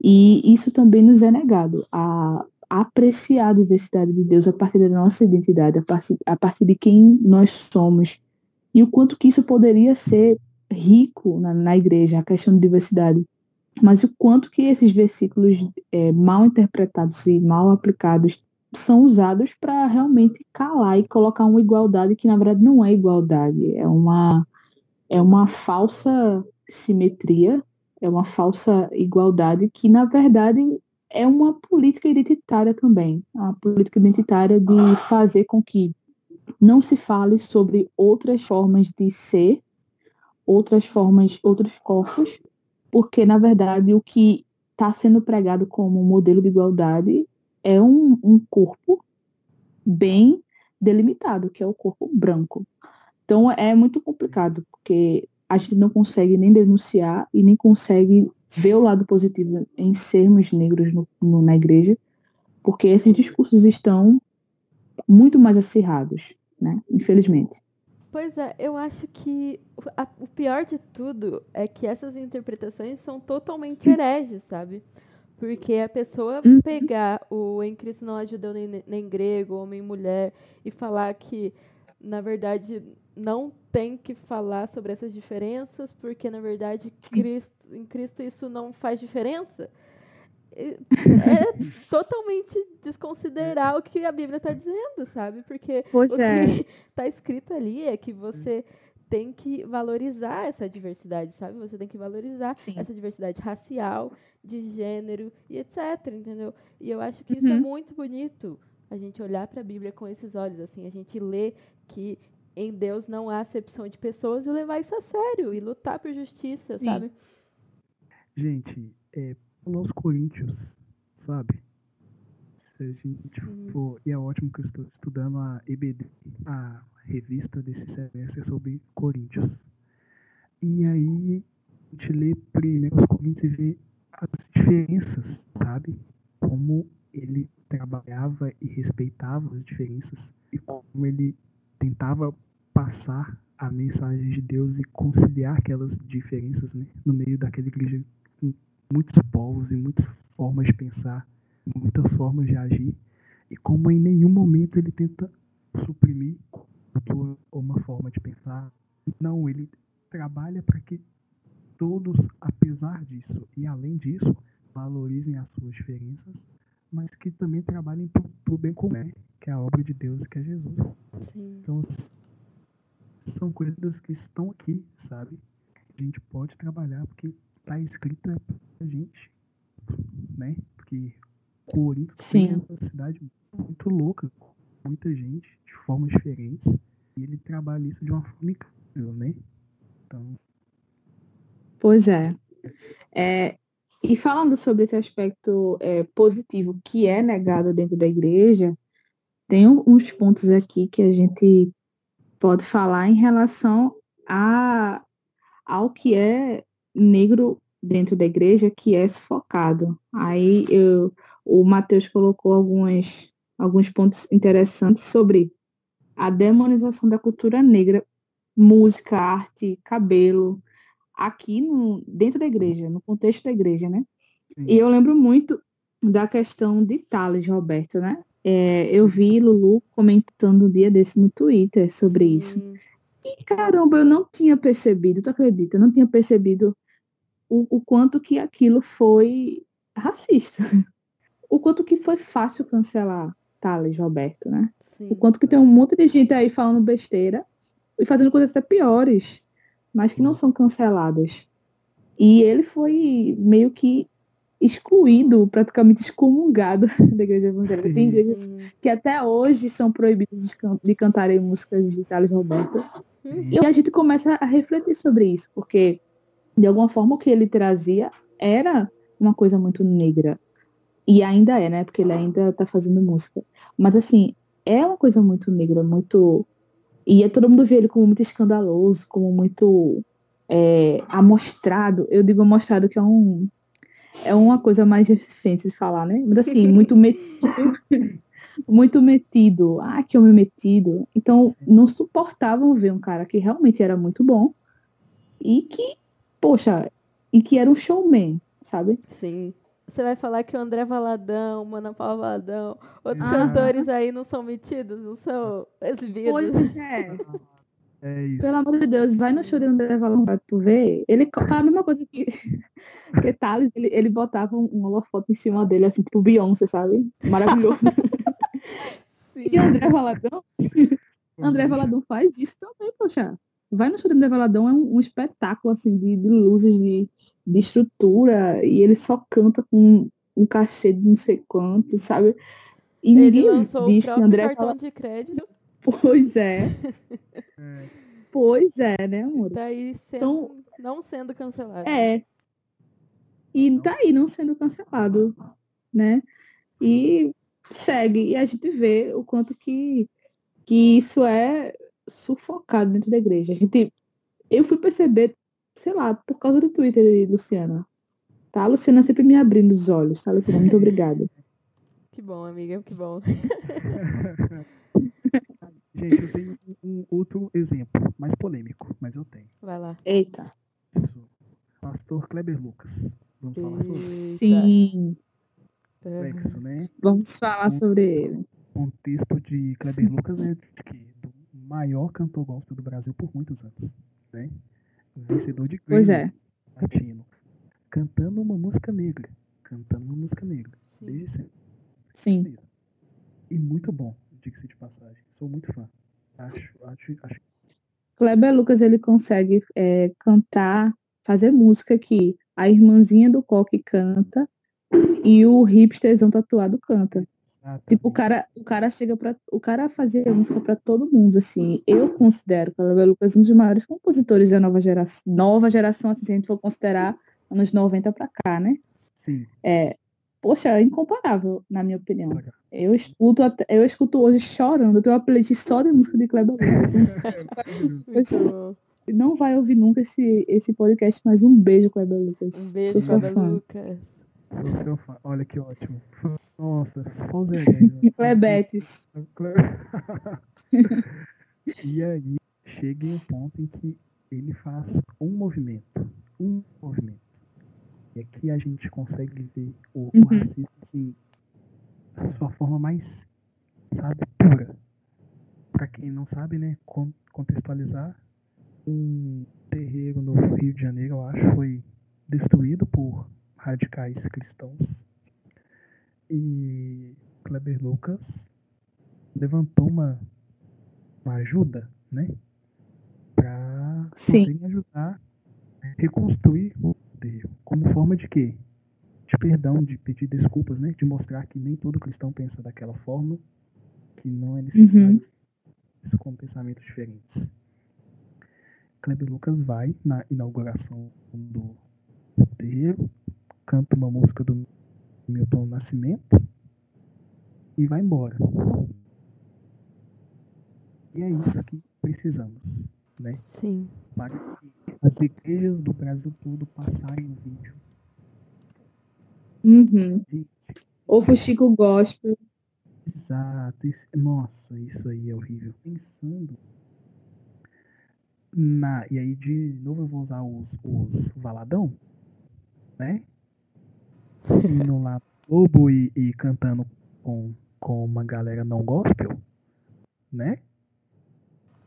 Speaker 1: E isso também nos é negado, a, apreciar a diversidade de Deus a partir da nossa identidade, a partir, a partir de quem nós somos. E o quanto que isso poderia ser rico na, na igreja, a questão de diversidade. Mas o quanto que esses versículos é, mal interpretados e mal aplicados são usados para realmente calar e colocar uma igualdade que na verdade não é igualdade, é uma é uma falsa simetria, é uma falsa igualdade que na verdade é uma política identitária também, a política identitária de fazer com que não se fale sobre outras formas de ser, outras formas, outros corpos, porque na verdade o que está sendo pregado como modelo de igualdade é um, um corpo bem delimitado, que é o corpo branco. Então é muito complicado, porque a gente não consegue nem denunciar e nem consegue ver o lado positivo em sermos negros no, no, na igreja, porque esses discursos estão muito mais acirrados, né? Infelizmente.
Speaker 3: Pois é, eu acho que a, o pior de tudo é que essas interpretações são totalmente hereges, sabe? Porque a pessoa uhum. pegar o em Cristo não há judeu nem, nem grego, homem e mulher, e falar que, na verdade, não tem que falar sobre essas diferenças, porque, na verdade, Cristo, em Cristo isso não faz diferença, é, é totalmente desconsiderar o que a Bíblia está dizendo, sabe? Porque
Speaker 1: pois
Speaker 3: o
Speaker 1: é.
Speaker 3: que está escrito ali é que você tem que valorizar essa diversidade, sabe? Você tem que valorizar
Speaker 1: Sim.
Speaker 3: essa diversidade racial, de gênero e etc, entendeu? E eu acho que isso é
Speaker 1: Uhum.
Speaker 3: muito bonito, a gente olhar para a Bíblia com esses olhos, assim, a gente ler que em Deus não há acepção de pessoas e levar isso a sério e lutar por justiça,
Speaker 1: Sim.
Speaker 3: sabe?
Speaker 2: Gente, é, aos Coríntios, sabe? Se a gente
Speaker 3: Sim.
Speaker 2: for. E é ótimo que eu estou estudando a EBD, a revista desse semestre sobre Coríntios. E aí a gente lê primeiro os Coríntios e vê as diferenças, sabe? Como ele trabalhava e respeitava as diferenças e como ele tentava passar a mensagem de Deus e conciliar aquelas diferenças, né? No meio daquela igreja muitos povos e muitas formas de pensar, muitas formas de agir, e como em nenhum momento ele tenta suprimir uma forma de pensar. Não, ele trabalha para que todos, apesar disso e além disso, valorizem as suas diferenças, mas que também trabalhem para o bem comum, né? que é a obra de Deus, que é Jesus.
Speaker 3: Sim.
Speaker 2: Então, são coisas que estão aqui, sabe? A gente pode trabalhar porque está escrito é pra gente, né? Porque Corinto também é
Speaker 1: Sim.
Speaker 2: uma cidade muito louca, com muita gente, de formas diferentes, e ele trabalha isso de uma forma incrível, né? Então,
Speaker 1: Pois é. É, e falando sobre esse aspecto é, positivo que é negado dentro da igreja, tem uns pontos aqui que a gente pode falar em relação a, ao que é negro dentro da igreja, que é sufocado. Aí eu, o Matheus colocou algumas, alguns pontos interessantes sobre a demonização da cultura negra, música, arte, cabelo, aqui no, dentro da igreja, no contexto da igreja, né?
Speaker 2: sim.
Speaker 1: E eu lembro muito da questão de Thales, Roberto, né? É, eu vi Lulu comentando um dia desse no Twitter sobre isso.
Speaker 3: Sim.
Speaker 1: E caramba, eu não tinha percebido, tu acredita? Eu não tinha percebido o, o quanto que aquilo foi racista. O quanto que foi fácil cancelar Thales, Roberto, né?
Speaker 3: Sim.
Speaker 1: O quanto que tem um monte de gente aí falando besteira e fazendo coisas até piores, mas que não são canceladas. E ele foi meio que excluído, praticamente excomungado da igreja evangélica. Tem igrejas que até hoje são proibidas de, can de cantarem músicas de Thales Roberto.
Speaker 3: Uhum.
Speaker 1: E a gente começa a refletir sobre isso, porque de alguma forma o que ele trazia era uma coisa muito negra. E ainda é, né? Porque ele ainda tá fazendo música. Mas assim, é uma coisa muito negra, muito. E é, todo mundo vê ele como muito escandaloso, como muito é, amostrado. Eu digo amostrado que é um. É uma coisa mais recente de falar, né? Mas assim, muito metido. muito metido. Ah, que homem metido. Então, não suportavam ver um cara que realmente era muito bom e que, poxa, e que era um showman, sabe?
Speaker 3: Sim. Você vai falar que o André Valadão, o Mano Paulo Valadão, outros
Speaker 2: Ah.
Speaker 3: cantores aí não são metidos, não são exibidos.
Speaker 1: Pois é.
Speaker 2: É isso.
Speaker 1: Pelo amor de Deus, vai no show de André Valão pra tu ver. Ele fala a mesma coisa que, que Thales, ele, ele botava um, um holofote em cima dele, assim, tipo Beyoncé, sabe? Maravilhoso.
Speaker 3: Sim.
Speaker 1: E André Valadão, André Valadão faz isso também, poxa. Vai no show de André Valadão, é um, um espetáculo, assim, de, de luzes, de, de estrutura, e ele só canta com um cachê de não sei quanto, sabe? E
Speaker 3: Ele
Speaker 1: ninguém
Speaker 3: lançou o
Speaker 1: diz que
Speaker 3: próprio
Speaker 1: André
Speaker 3: cartão
Speaker 1: Valadão...
Speaker 3: de crédito,
Speaker 1: Pois é,
Speaker 2: É,
Speaker 1: pois é, né, amor?
Speaker 3: tá aí sendo,
Speaker 1: Então-
Speaker 3: não sendo cancelado.
Speaker 1: É. E tá aí não sendo cancelado, né? E segue. E a gente vê o quanto que, que isso é sufocado dentro da igreja. A gente, eu fui perceber, sei lá, por causa do Twitter de Luciana. Tá? A Luciana sempre me abrindo os olhos, tá, Luciana? Muito obrigada.
Speaker 3: Que bom, amiga, que bom.
Speaker 2: Gente, eu tenho um, um outro exemplo, mais polêmico, mas eu tenho.
Speaker 3: Vai lá.
Speaker 1: Eita.
Speaker 2: Isso. Pastor Kleber Lucas. Vamos falar sobre
Speaker 3: Eita.
Speaker 1: Sim.
Speaker 2: Complexo, né?
Speaker 1: vamos falar sobre ele.
Speaker 2: O contexto de Kleber Lucas é de que maior cantor gospel do Brasil por muitos anos, né? Vencedor de
Speaker 1: Pois
Speaker 2: Grammy
Speaker 1: é.
Speaker 2: latino, cantando uma música negra, cantando uma música negra,
Speaker 3: Sim.
Speaker 2: desde sempre.
Speaker 1: Sim.
Speaker 2: E muito bom, diga-se de passagem. Sou muito fã. Acho, acho, acho
Speaker 1: Kleber Lucas ele consegue é, cantar, fazer música que a irmãzinha do coque canta e o hipsterzão tatuado canta. Tipo, o cara, o cara chega para o cara fazia música para todo mundo, assim. Eu considero Kleber Lucas um dos maiores compositores da nova geração, nova geração, assim, se a gente for considerar anos 90 para cá, né?
Speaker 2: Sim,
Speaker 1: É, poxa, é incomparável, na minha opinião.
Speaker 2: legal.
Speaker 1: Eu escuto, até- eu escuto hoje chorando, eu tenho uma playlist só de música de Kleber Lucas.
Speaker 3: Muito bom.
Speaker 1: não vai ouvir nunca esse, esse podcast, mas um beijo, Kleber Lucas.
Speaker 3: Um beijo,
Speaker 1: Sou sua
Speaker 3: Kleber
Speaker 1: fã.
Speaker 3: Lucas.
Speaker 2: Sou seu fã. Olha que ótimo. Nossa, só os legais.
Speaker 1: Klebetes.
Speaker 2: e aí chega em um ponto em que ele faz um movimento. Um movimento. E aqui a gente consegue ver o, o
Speaker 1: Uhum.
Speaker 2: racismo assim, da sua forma mais, sabe, pura. Pra quem não sabe, né, con- contextualizar, um terreiro no Rio de Janeiro, eu acho, foi destruído por radicais cristãos. E Kleber Lucas levantou uma, uma ajuda, né? Para poderem ajudar a reconstruir o terreiro. Como forma de quê? De perdão, de pedir desculpas, né? De mostrar que nem todo cristão pensa daquela forma, que não é necessário isso com pensamentos diferentes. Kleber Lucas vai na inauguração do terreiro, canta uma música do Milton Nascimento e vai embora. E é isso que precisamos, né?
Speaker 3: Sim.
Speaker 2: Para que as igrejas do Brasil todo passarem o vídeo.
Speaker 1: Uhum.
Speaker 2: Gente,
Speaker 1: Ou Fuxico Gospel.
Speaker 2: Exato. Isso- nossa, isso aí é horrível. Pensando na. E aí, de novo, eu vou usar os, os Valadão, né? Indo lá no Globo e, e cantando com, com uma galera não gospel, né?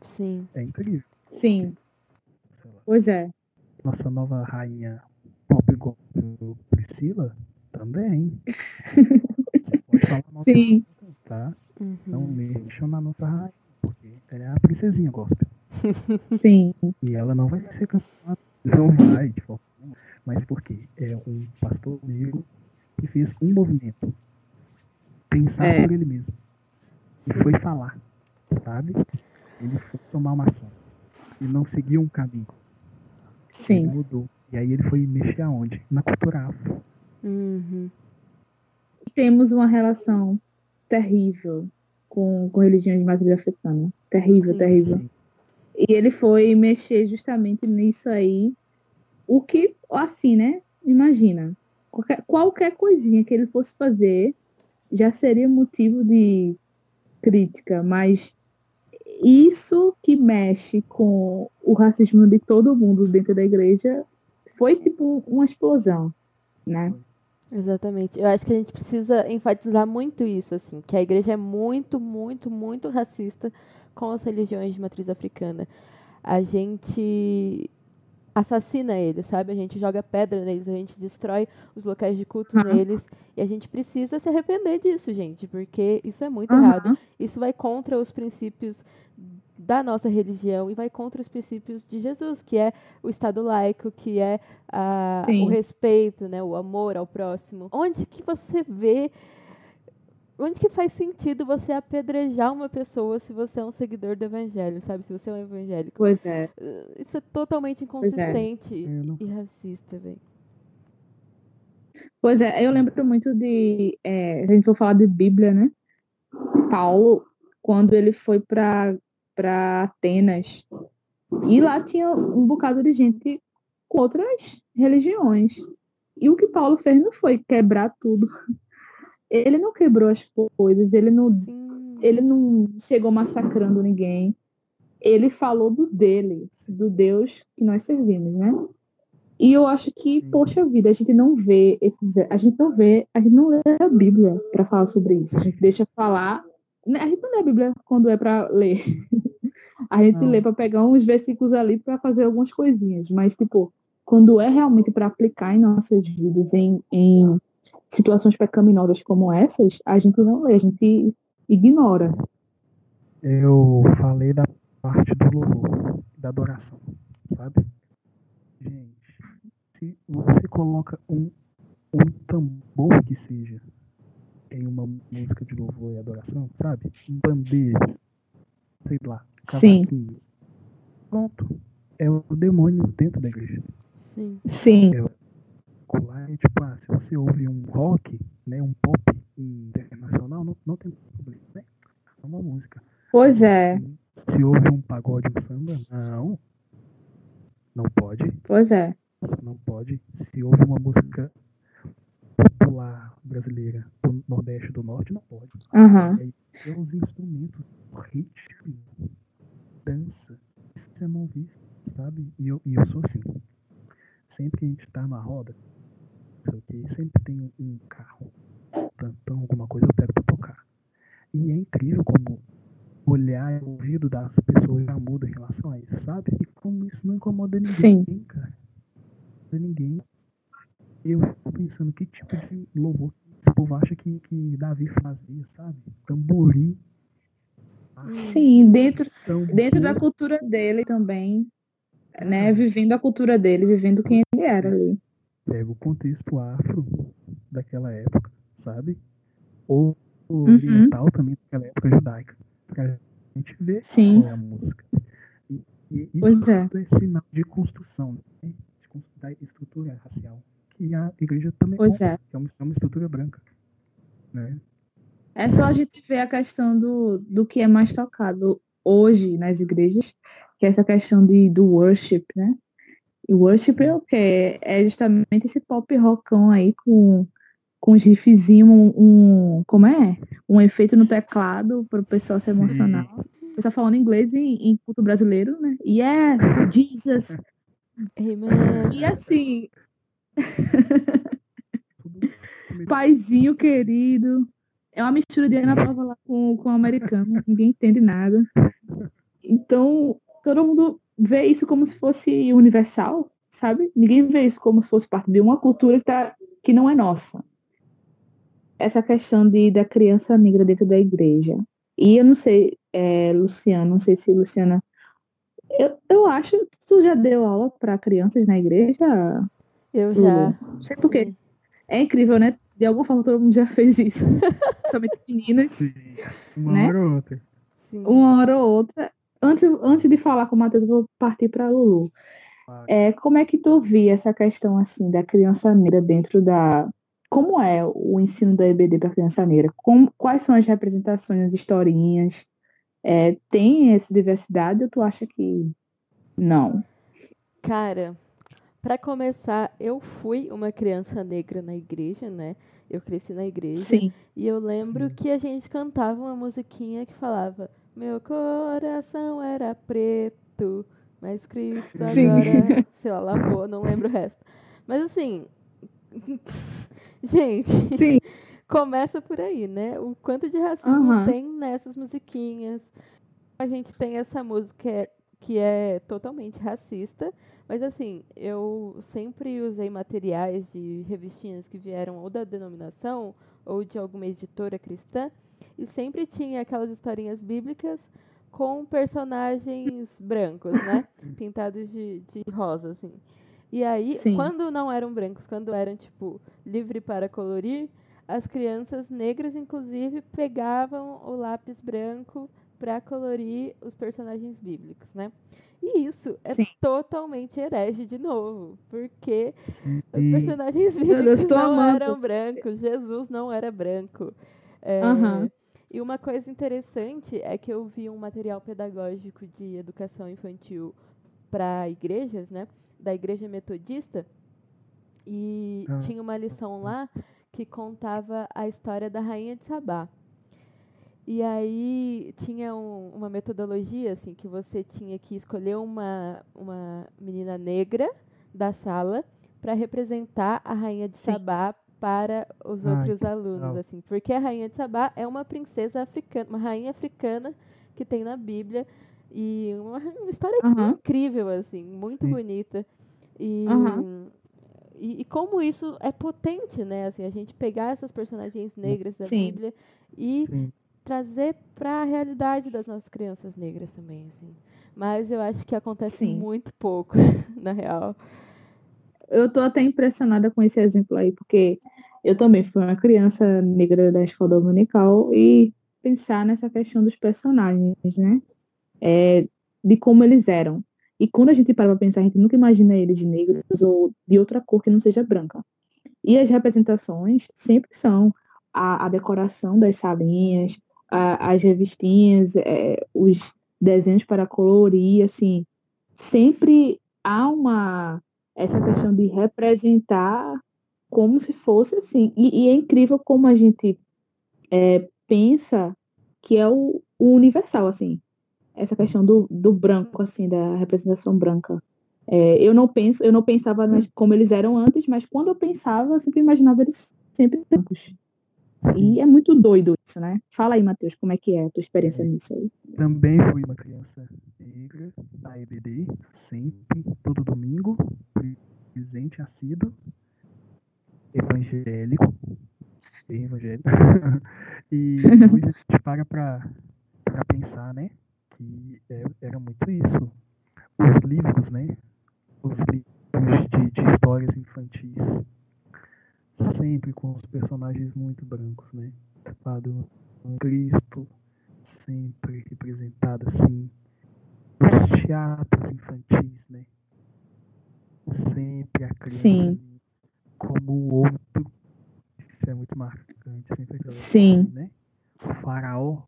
Speaker 3: Sim.
Speaker 2: É incrível.
Speaker 1: Sim, pois é.
Speaker 2: Nossa nova rainha pop gospel Priscila também. Você pode falar mal
Speaker 1: Sim.
Speaker 2: dela, tá?
Speaker 3: Uhum.
Speaker 2: Não mexam na nossa rainha, porque ela é a princesinha gospel.
Speaker 1: Sim,
Speaker 2: E ela não vai ser cancelada. Não vai, de forma. Mas por quê? É um pastor negro que fez um movimento. Pensar
Speaker 1: É.
Speaker 2: por ele mesmo. E foi falar, sabe? Ele foi tomar uma ação. E não seguiu um caminho. Ele
Speaker 1: sim.
Speaker 2: mudou. E aí ele foi mexer aonde? Na cultura afro.
Speaker 3: Uhum.
Speaker 1: temos uma relação terrível com, com religiões de matriz africana. Terrível,
Speaker 3: Sim,
Speaker 1: terrível.
Speaker 2: Sim.
Speaker 1: E ele foi mexer justamente nisso aí. O que, assim, né? Imagina. Qualquer, qualquer coisinha que ele fosse fazer já seria motivo de crítica, mas isso que mexe com o racismo de todo mundo dentro da igreja foi tipo uma explosão, né?
Speaker 3: Exatamente. Eu acho que a gente precisa enfatizar muito isso, assim, que a igreja é muito, muito, muito racista com as religiões de matriz africana. A gente assassina eles, sabe? A gente joga pedra neles, a gente destrói os locais de culto
Speaker 1: Aham.
Speaker 3: neles. E a gente precisa se arrepender disso, gente, porque isso é muito
Speaker 1: Aham.
Speaker 3: errado. Isso vai contra os princípios da nossa religião e vai contra os princípios de Jesus, que é o Estado laico, que é a- o respeito, né, o amor ao próximo. Onde que você vê, onde que faz sentido você apedrejar uma pessoa se você é um seguidor do evangelho, sabe? Se você é um evangélico.
Speaker 1: Pois é.
Speaker 3: Uh, Isso é totalmente
Speaker 1: é.
Speaker 3: inconsistente
Speaker 2: não-
Speaker 3: e racista, velho.
Speaker 1: Pois é, eu lembro muito de. é, a gente for falar de Bíblia, né? Paulo, quando ele foi para Atenas, e lá tinha um bocado de gente com outras religiões. E o que Paulo fez não foi quebrar tudo. Ele não quebrou as coisas, ele não,
Speaker 3: Sim.
Speaker 1: ele não chegou massacrando ninguém. Ele falou do dele, do Deus que nós servimos, né? E eu acho que, poxa vida, a gente não vê esses, a gente não vê, a gente não lê a Bíblia para falar sobre isso. A gente deixa falar, né? a gente não lê a Bíblia quando é para ler. A gente
Speaker 2: Não.
Speaker 1: lê para pegar uns versículos ali para fazer algumas coisinhas, mas tipo, quando é realmente para aplicar em nossas vidas, em, em situações pecaminosas como essas, a gente não lê, a gente ignora.
Speaker 2: Eu falei da parte do louvor, da adoração, sabe? Gente, se você coloca um, um tambor que seja em uma música de louvor e adoração, sabe? Um pandeiro, sei lá,
Speaker 1: Sim.
Speaker 2: Pronto. É o demônio dentro da igreja.
Speaker 3: Sim.
Speaker 1: Sim,
Speaker 2: Lá é tipo, ah, se você ouve um rock, né, um pop internacional, não, não tem problema, né? É uma música.
Speaker 1: pois é,
Speaker 2: Se, se houve um pagode, um samba, não. Não pode.
Speaker 1: pois é.
Speaker 2: Não pode. Se houve uma música popular brasileira do Nordeste e do Norte, não pode.
Speaker 1: Aham.
Speaker 2: Aí tem os instrumentos, ritmo, dança. Isso você não viu, sabe? E eu, e eu sou assim. Sempre que a gente tá na roda, sei o quê, sempre tem um, carro, tantão, alguma coisa eu pego pra tocar. E é incrível como olhar e o ouvido das pessoas já muda em relação a isso, sabe? E como isso não incomoda ninguém,
Speaker 1: Sim.
Speaker 2: cara. Não incomoda ninguém. Eu fico pensando que tipo de louvor esse povo acha que, que Davi fazia, sabe? Tamborim.
Speaker 1: Sim, dentro, dentro da cultura dele também, né? Vivendo a cultura dele, vivendo quem ele era ali.
Speaker 2: Pega o contexto afro daquela época, sabe? Ou
Speaker 1: Uhum.
Speaker 2: oriental também daquela época judaica. Pra gente ver
Speaker 1: Sim.
Speaker 2: qual é a música. E, e isso
Speaker 1: é.
Speaker 2: é sinal de construção, né? De da estrutura racial. Que a igreja também
Speaker 1: Pois é.
Speaker 2: que é uma, é uma estrutura branca. Né?
Speaker 1: É só a gente ver a questão do, do que é mais tocado hoje nas igrejas, que é essa questão de, do worship, né? E worship é o quê? É justamente esse pop rockão aí com, com os riffzinhos, um, um- como é? Um efeito no teclado para o pessoal se
Speaker 2: Sim.
Speaker 1: emocionar. O pessoal falando inglês em, em culto brasileiro, né? Yes, Jesus.
Speaker 3: Amen.
Speaker 1: E assim, paizinho querido. É uma mistura de Ana Paula lá com, com o americano. Ninguém entende nada. Então, todo mundo vê isso como se fosse universal, sabe? Ninguém vê isso como se fosse parte de uma cultura que, tá, que não é nossa. Essa questão de, da criança negra dentro da igreja. E eu não sei, é, Luciana, não sei se Luciana. Eu, eu acho que tu já deu aula para crianças na igreja?
Speaker 3: Eu já.
Speaker 1: Não sei por quê. É incrível, né? De alguma forma todo mundo já fez isso. Somente meninas,
Speaker 2: Sim, uma
Speaker 1: Né?
Speaker 2: hora ou outra.
Speaker 3: Sim.
Speaker 1: uma hora ou outra. Antes, antes de falar com o Matheus, eu vou partir para Lulu. É, como é que tu via essa questão assim da criança negra dentro da, como é o ensino da EBD para criança negra? Como, quais são as representações, as historinhas? É, tem essa diversidade ou tu acha que não?
Speaker 3: Cara, para começar, eu fui uma criança negra na igreja, né? Eu cresci na igreja.
Speaker 1: Sim.
Speaker 3: E eu lembro
Speaker 2: Sim.
Speaker 3: que a gente cantava uma musiquinha que falava: Meu coração era preto, mas Cristo
Speaker 1: Sim.
Speaker 3: agora, sei lá, lavou, não lembro o resto. Mas assim, gente,
Speaker 1: Sim.
Speaker 3: começa por aí, né? O quanto de racismo tem nessas musiquinhas. A gente tem essa música que é totalmente racista, mas assim, eu sempre usei materiais de revistinhas que vieram ou da denominação ou de alguma editora cristã e sempre tinha aquelas historinhas bíblicas com personagens brancos, né? Pintados de, de rosa, assim. E aí,
Speaker 1: Sim.
Speaker 3: quando não eram brancos, quando eram, tipo, livre para colorir, as crianças negras, inclusive, pegavam o lápis branco para colorir os personagens bíblicos, né? E isso é
Speaker 1: Sim.
Speaker 3: totalmente herege de novo, porque
Speaker 2: Sim.
Speaker 3: os personagens bíblicos não
Speaker 1: amando.
Speaker 3: eram brancos, Jesus não era branco. É,
Speaker 1: Aham.
Speaker 3: E uma coisa interessante é que eu vi um material pedagógico de educação infantil para igrejas, né? Da igreja metodista, e
Speaker 2: Ah.
Speaker 3: tinha uma lição lá que contava a história da rainha de Sabá. E aí tinha um- uma metodologia assim que você tinha que escolher uma, uma menina negra da sala para representar a rainha de
Speaker 1: Sim.
Speaker 3: Sabá para os
Speaker 2: Ai,
Speaker 3: outros alunos,
Speaker 2: legal.
Speaker 3: assim, porque a rainha de Sabá é uma princesa africana, uma rainha africana que tem na Bíblia e uma, uma história incrível assim, muito
Speaker 2: Sim.
Speaker 3: bonita. E, e, e como isso é potente, né? Assim, a gente pegar essas personagens negras da
Speaker 1: Sim.
Speaker 3: Bíblia e
Speaker 2: Sim.
Speaker 3: trazer para a realidade das nossas crianças negras também, assim. Mas eu acho que acontece muito pouco, na real.
Speaker 1: Eu tô até impressionada com esse exemplo aí, porque eu também fui uma criança negra da escola dominical e pensar nessa questão dos personagens, né? É, de como eles eram. E quando a gente para pra pensar, a gente nunca imagina eles de negros ou de outra cor que não seja branca. E as representações sempre são a, a decoração das salinhas, a- as revistinhas, é, os desenhos para colorir, assim, sempre há uma essa questão de representar como se fosse assim. E, e é incrível como a gente é, pensa que é o, o universal, assim. Essa questão do, do branco, assim, da representação branca. É, eu não penso, eu não pensava como eles eram antes, mas quando eu pensava, eu sempre imaginava eles sempre brancos. E é muito doido né? Fala aí, Matheus, como é que é a tua experiência nisso aí?
Speaker 2: Também fui uma criança negra da EBD, sempre, todo domingo, presente assíduo, evangélico, bem evangélico. e hoje a gente para pra, pra pensar, né, que é- era muito isso. Os livros, né, os livros de, de histórias infantis, sempre com os personagens muito brancos, né, do Cristo, sempre representado assim. Os teatros infantis, né? Sempre a criança
Speaker 1: Sim.
Speaker 2: como o outro. Isso é muito marcante. Sempre aquela
Speaker 1: Sim.
Speaker 2: coisa, né? O faraó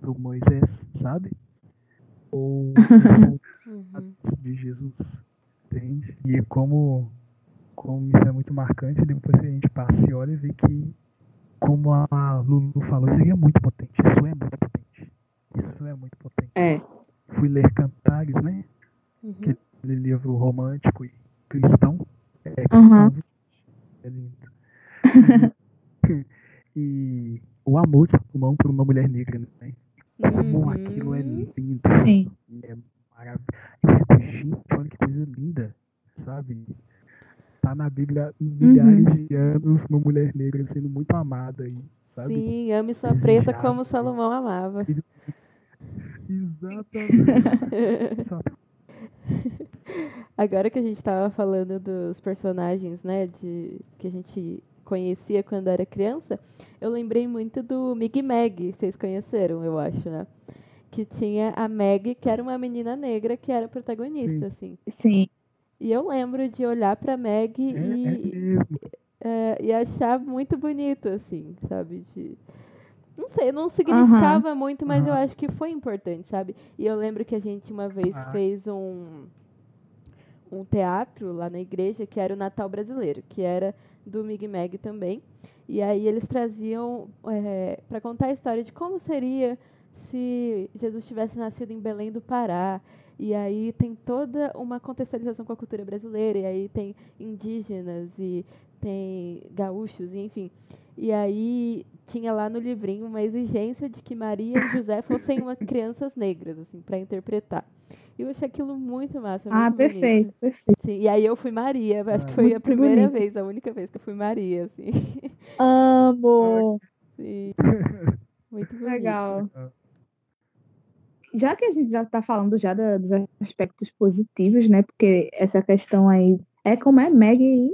Speaker 2: do Moisés, sabe? Ou
Speaker 3: Uhum.
Speaker 2: de Jesus. Entende? E como, como isso é muito marcante, depois a gente passa e olha e vê que, como a Lulu falou, isso aí é muito potente. Isso é muito potente. Isso é muito potente.
Speaker 1: É.
Speaker 2: Fui ler Cantares, né?
Speaker 3: Uhum.
Speaker 2: Que- Aquele livro romântico e cristão. É
Speaker 1: Aham.
Speaker 2: cristão. É lindo. e o amor de Salomão por uma mulher negra, né? Como
Speaker 3: Uhum.
Speaker 2: aquilo é lindo.
Speaker 1: Sim.
Speaker 2: É maravilhoso. Eu fico, gente, olha que coisa linda, sabe? Tá na Bíblia há milhares
Speaker 1: Uhum.
Speaker 2: de anos uma mulher negra sendo muito amada aí, sabe?
Speaker 3: Sim, ame sua preta como Salomão amava.
Speaker 2: Exatamente.
Speaker 3: Agora que a gente tava falando dos personagens, né, de que a gente conhecia quando era criança, eu lembrei muito do Mig e Meg, vocês conheceram, eu acho, né? Que tinha a Meg, que era uma menina negra que era protagonista, assim.
Speaker 1: Sim.
Speaker 3: E eu lembro de olhar pra Meg
Speaker 2: É, é
Speaker 3: e
Speaker 2: mesmo.
Speaker 3: é, e achar muito bonito, assim, sabe? De... Não sei, não significava muito, mas eu
Speaker 2: Aham.
Speaker 3: acho que foi importante, sabe? E eu lembro que a gente uma vez
Speaker 2: Ah.
Speaker 3: fez um, um teatro lá na igreja que era o Natal Brasileiro, que era do Mig Mag também. E aí eles traziam para contar a história de como seria se Jesus tivesse nascido em Belém do Pará. E aí tem toda uma contextualização com a cultura brasileira, e aí tem indígenas e tem gaúchos, e enfim. E aí tinha lá no livrinho uma exigência de que Maria e José fossem uma crianças negras, assim, para interpretar. E eu achei aquilo muito massa,
Speaker 1: Ah,
Speaker 3: muito bonito.
Speaker 1: perfeito, perfeito.
Speaker 3: Sim, e aí eu fui Maria, acho que
Speaker 2: Ah.
Speaker 3: foi a primeira
Speaker 1: bonito.
Speaker 3: vez, a única vez que eu fui Maria, assim.
Speaker 1: Amo.
Speaker 3: Sim. Muito bonito.
Speaker 1: Legal. Já que a gente já está falando já da- dos aspectos positivos, né? Porque essa questão aí é como é Meg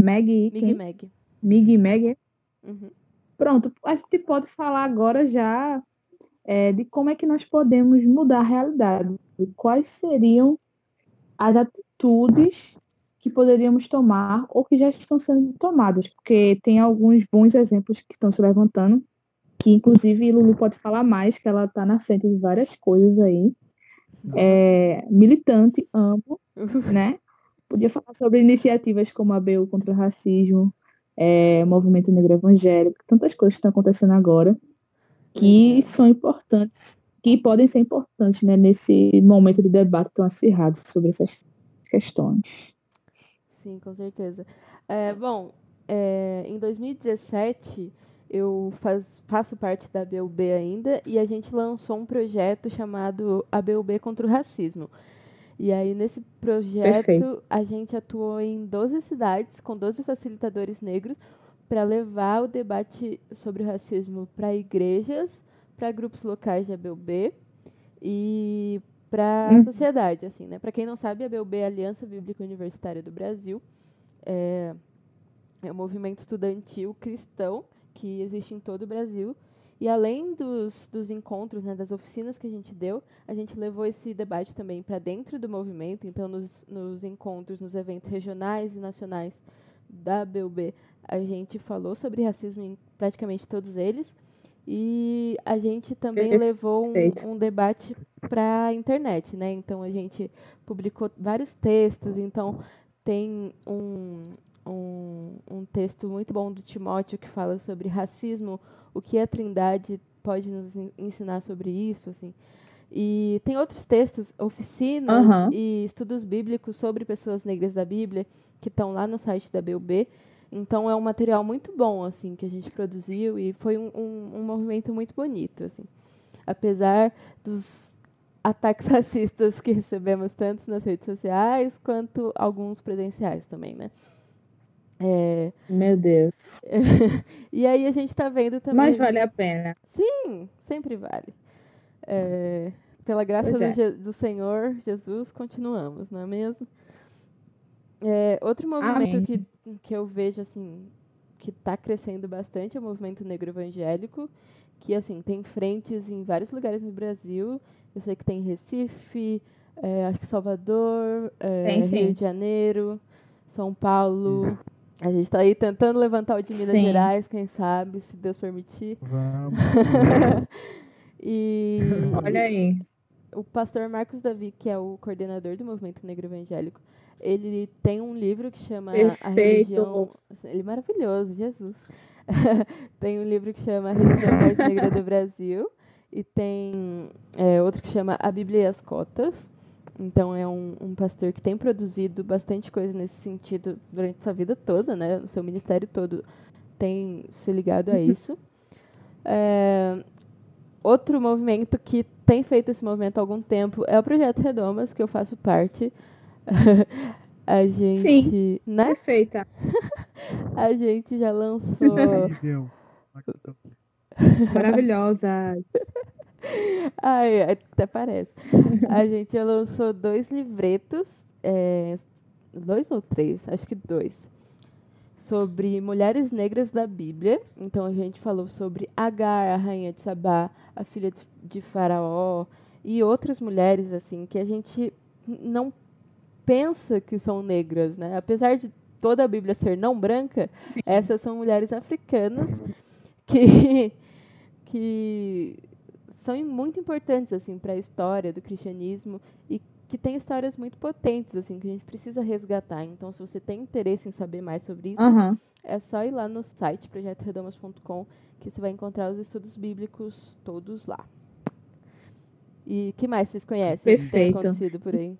Speaker 1: Meg
Speaker 3: Mig? Mag.
Speaker 1: Mig Meg.
Speaker 3: Uhum.
Speaker 1: Pronto, a gente pode falar agora já é, de como é que nós podemos mudar a realidade. Quais seriam as atitudes que poderíamos tomar ou que já estão sendo tomadas? Porque tem alguns bons exemplos que estão se levantando, que inclusive Lulu pode falar mais, que ela está na frente de várias coisas aí. É, militante, amo, né? Podia falar sobre iniciativas como a BU contra o racismo, é, movimento negro evangélico, tantas coisas que estão acontecendo agora que são importantes, que podem ser importantes né, nesse momento de debate tão acirrado sobre essas questões.
Speaker 3: Sim, com certeza. É, bom, é, em 2017 eu faz- faço parte da ABUB ainda e a gente lançou um projeto chamado ABUB contra o Racismo. E aí, nesse projeto,
Speaker 1: Perfeito.
Speaker 3: a gente atuou em 12 cidades com 12 facilitadores negros para levar o debate sobre o racismo para igrejas, para grupos locais de ABUB e para a
Speaker 1: Uhum.
Speaker 3: sociedade, assim, né? Para quem não sabe, a ABUB é a Aliança Bíblica Universitária do Brasil. É, é um movimento estudantil cristão que existe em todo o Brasil. E além dos, dos encontros, né, das oficinas que a gente deu, a gente levou esse debate também para dentro do movimento. Então, nos, nos encontros, nos eventos regionais e nacionais da BUB, a gente falou sobre racismo em praticamente todos eles. E a gente também levou um, um debate para a internet, né? Então a gente publicou vários textos. Então tem um, um, um texto muito bom do Timóteo que fala sobre racismo, o que a Trindade pode nos en- ensinar sobre isso, assim. E tem outros textos, oficinas
Speaker 1: Aham.
Speaker 3: e estudos bíblicos sobre pessoas negras da Bíblia que estão lá no site da BUB. Então é um material muito bom assim que a gente produziu e foi um, um, um movimento muito bonito assim. Apesar dos ataques racistas que recebemos tanto nas redes sociais quanto alguns presenciais também, né? É,
Speaker 1: Meu Deus.
Speaker 3: e aí a gente está vendo também.
Speaker 1: Mas vale a pena.
Speaker 3: Sim, sempre vale. É, pela graça do,
Speaker 1: é.
Speaker 3: Do Senhor Jesus, continuamos, não é mesmo? É, outro movimento
Speaker 1: Amém.
Speaker 3: que, que eu vejo assim que está crescendo bastante é o movimento negro evangélico, que assim tem frentes em vários lugares no Brasil. Eu sei que tem em Recife, é, acho que Salvador, é. Rio de Janeiro, São Paulo. A gente está aí tentando levantar o de Minas
Speaker 1: Sim.
Speaker 3: Gerais, quem sabe, se Deus permitir.
Speaker 2: Vamos.
Speaker 3: e
Speaker 1: Olha aí.
Speaker 3: o pastor Marcos Davi, que é o coordenador do movimento negro evangélico, ele tem um livro que chama A
Speaker 1: Perfeito.
Speaker 3: Religião. Ele é maravilhoso, Jesus. tem um livro que chama A Religião Mais Negra do Brasil. E tem é, outro que chama A Bíblia e as Cotas. Então é um, um pastor que tem produzido bastante coisa nesse sentido durante sua vida toda, né? O seu ministério todo tem se ligado a isso. É, outro movimento que tem feito esse movimento há algum tempo é o Projeto Redomas, que eu faço parte. a gente, né?
Speaker 1: Perfeita.
Speaker 3: A gente já lançou.
Speaker 1: Maravilhosa.
Speaker 3: Ai, até parece. A gente lançou dois livretos, é, dois ou três, acho que dois, sobre mulheres negras da Bíblia. Então a gente falou sobre Agar, a rainha de Sabá, a filha de- Faraó e outras mulheres assim que a gente não pensa que são negras, né? Apesar de toda a Bíblia ser não branca, Sim. essas são mulheres africanas que, que são muito importantes assim para a história do cristianismo e que tem histórias muito potentes assim que a gente precisa resgatar. Então, se você tem interesse em saber mais sobre isso,
Speaker 1: uhum.
Speaker 3: é só ir lá no site projetoredamas.com que você vai encontrar os estudos bíblicos todos lá. E que mais vocês conhecem?
Speaker 1: Perfeito. Que tem
Speaker 3: acontecido por aí?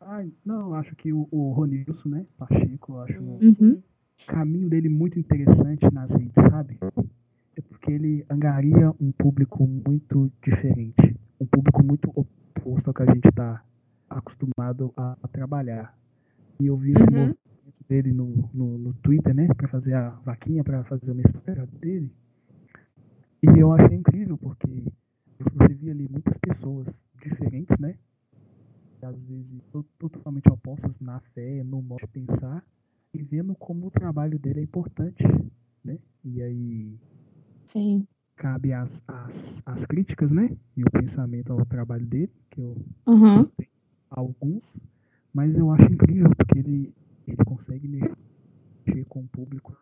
Speaker 2: Ai, não, acho que o, o Ronilson, né? Pacheco, eu acho
Speaker 1: uhum. uhum.
Speaker 2: o caminho dele muito interessante nas redes, sabe? É porque ele angaria um público muito diferente. Um público muito oposto ao que a gente está acostumado a, a, trabalhar. E eu vi esse uhum. movimento dele no, no, no Twitter, né? Para fazer a vaquinha, para fazer o mestrado dele. E eu achei incrível, porque você via ali muitas pessoas diferentes, né? às vezes totalmente opostas na fé, no modo de pensar, e vendo como o trabalho dele é importante, né? E aí
Speaker 1: Sim.
Speaker 2: cabe as, as, as críticas, né? E o pensamento ao trabalho dele, que eu,
Speaker 1: uhum.
Speaker 2: tenho alguns, mas eu acho incrível porque ele, ele consegue mexer com o público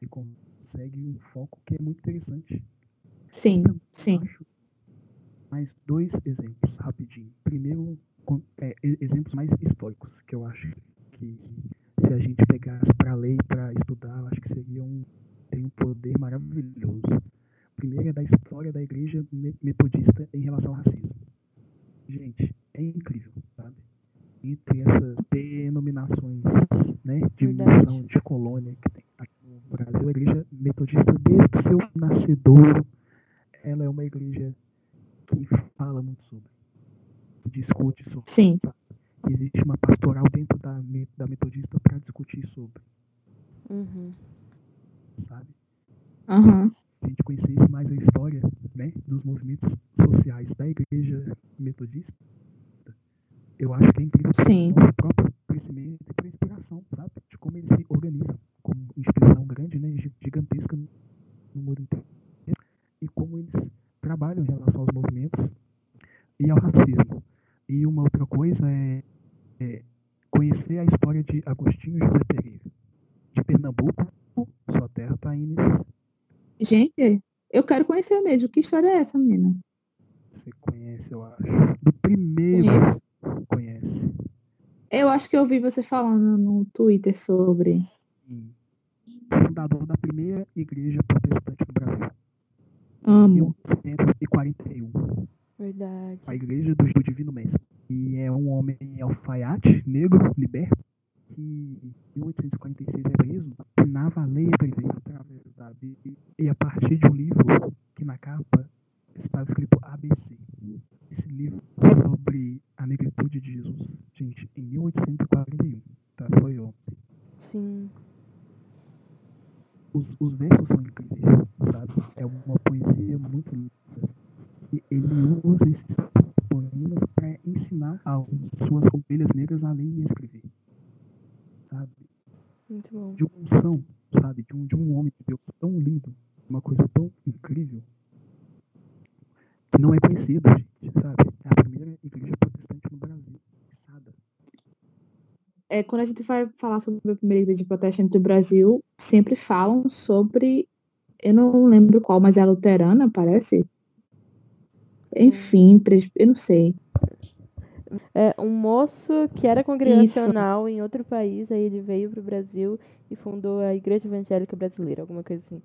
Speaker 2: e consegue um foco que é muito interessante.
Speaker 1: Sim, então, sim.
Speaker 2: Mais dois exemplos, rapidinho. Primeiro, é, exemplos mais históricos, que eu acho que se a gente pegasse para ler e para estudar, eu acho que seria um, tem um poder maravilhoso. Primeiro é da história da igreja metodista em relação ao racismo. Gente, é incrível, sabe? Entre essas denominações né, de missão, de colônia que tem aqui no Brasil, a igreja metodista, desde o seu nascedor, ela é uma igreja que fala muito sobre que discute sobre.
Speaker 1: Sim.
Speaker 2: Existe uma pastoral dentro da, da metodista para discutir sobre.
Speaker 3: Uhum.
Speaker 2: Sabe?
Speaker 1: Uhum. Se
Speaker 2: a gente conhecesse mais a história né, dos movimentos sociais da igreja metodista, eu acho que é incrível
Speaker 1: Sim.
Speaker 2: o próprio crescimento e para inspiração, sabe? De como eles se organizam como instituição grande, né, gigantesca no mundo inteiro. E como eles trabalham em relação aos movimentos e ao racismo. E uma outra coisa é, é conhecer a história de Agostinho José Pereira, de Pernambuco, sua terra, Thaís.
Speaker 1: Gente, eu quero conhecer mesmo. Que história é essa, menina?
Speaker 2: Você conhece, eu acho. Do primeiro.
Speaker 1: Conheço.
Speaker 2: Conhece.
Speaker 1: Eu acho que eu ouvi você falando no Twitter sobre.
Speaker 2: Sim. Fundador da primeira igreja protestante do Brasil.
Speaker 1: Amo.
Speaker 2: 1941.
Speaker 3: Verdade.
Speaker 2: A igreja do, do Divino Mestre. E é um homem alfaiate, negro, liberto, que em 1846 é preso, ensinava a lei a através da Bíblia. E a partir de um livro que na capa estava escrito ABC. Esse livro sobre a negritude de Jesus. Gente, em 1841. Tá? Foi ontem.
Speaker 3: Sim.
Speaker 2: Os, os versos são incríveis, sabe? É uma poesia muito linda e ele usa esses poemas para ensinar as suas ovelhas negras a ler e escrever. Sabe?
Speaker 3: Muito bom.
Speaker 2: De uma unção, sabe? De um, de um homem de Deus tão lindo, uma coisa tão incrível, que não é conhecido, gente, sabe? É a primeira igreja protestante no Brasil. Sada.
Speaker 1: É, quando a gente vai falar sobre a primeira igreja protestante do Brasil, sempre falam sobre, eu não lembro qual, mas é a luterana, parece? Enfim, eu não sei.
Speaker 3: É, um moço que era congregacional Isso. em outro país, aí ele veio para o Brasil e fundou a Igreja Evangélica Brasileira, alguma coisa assim.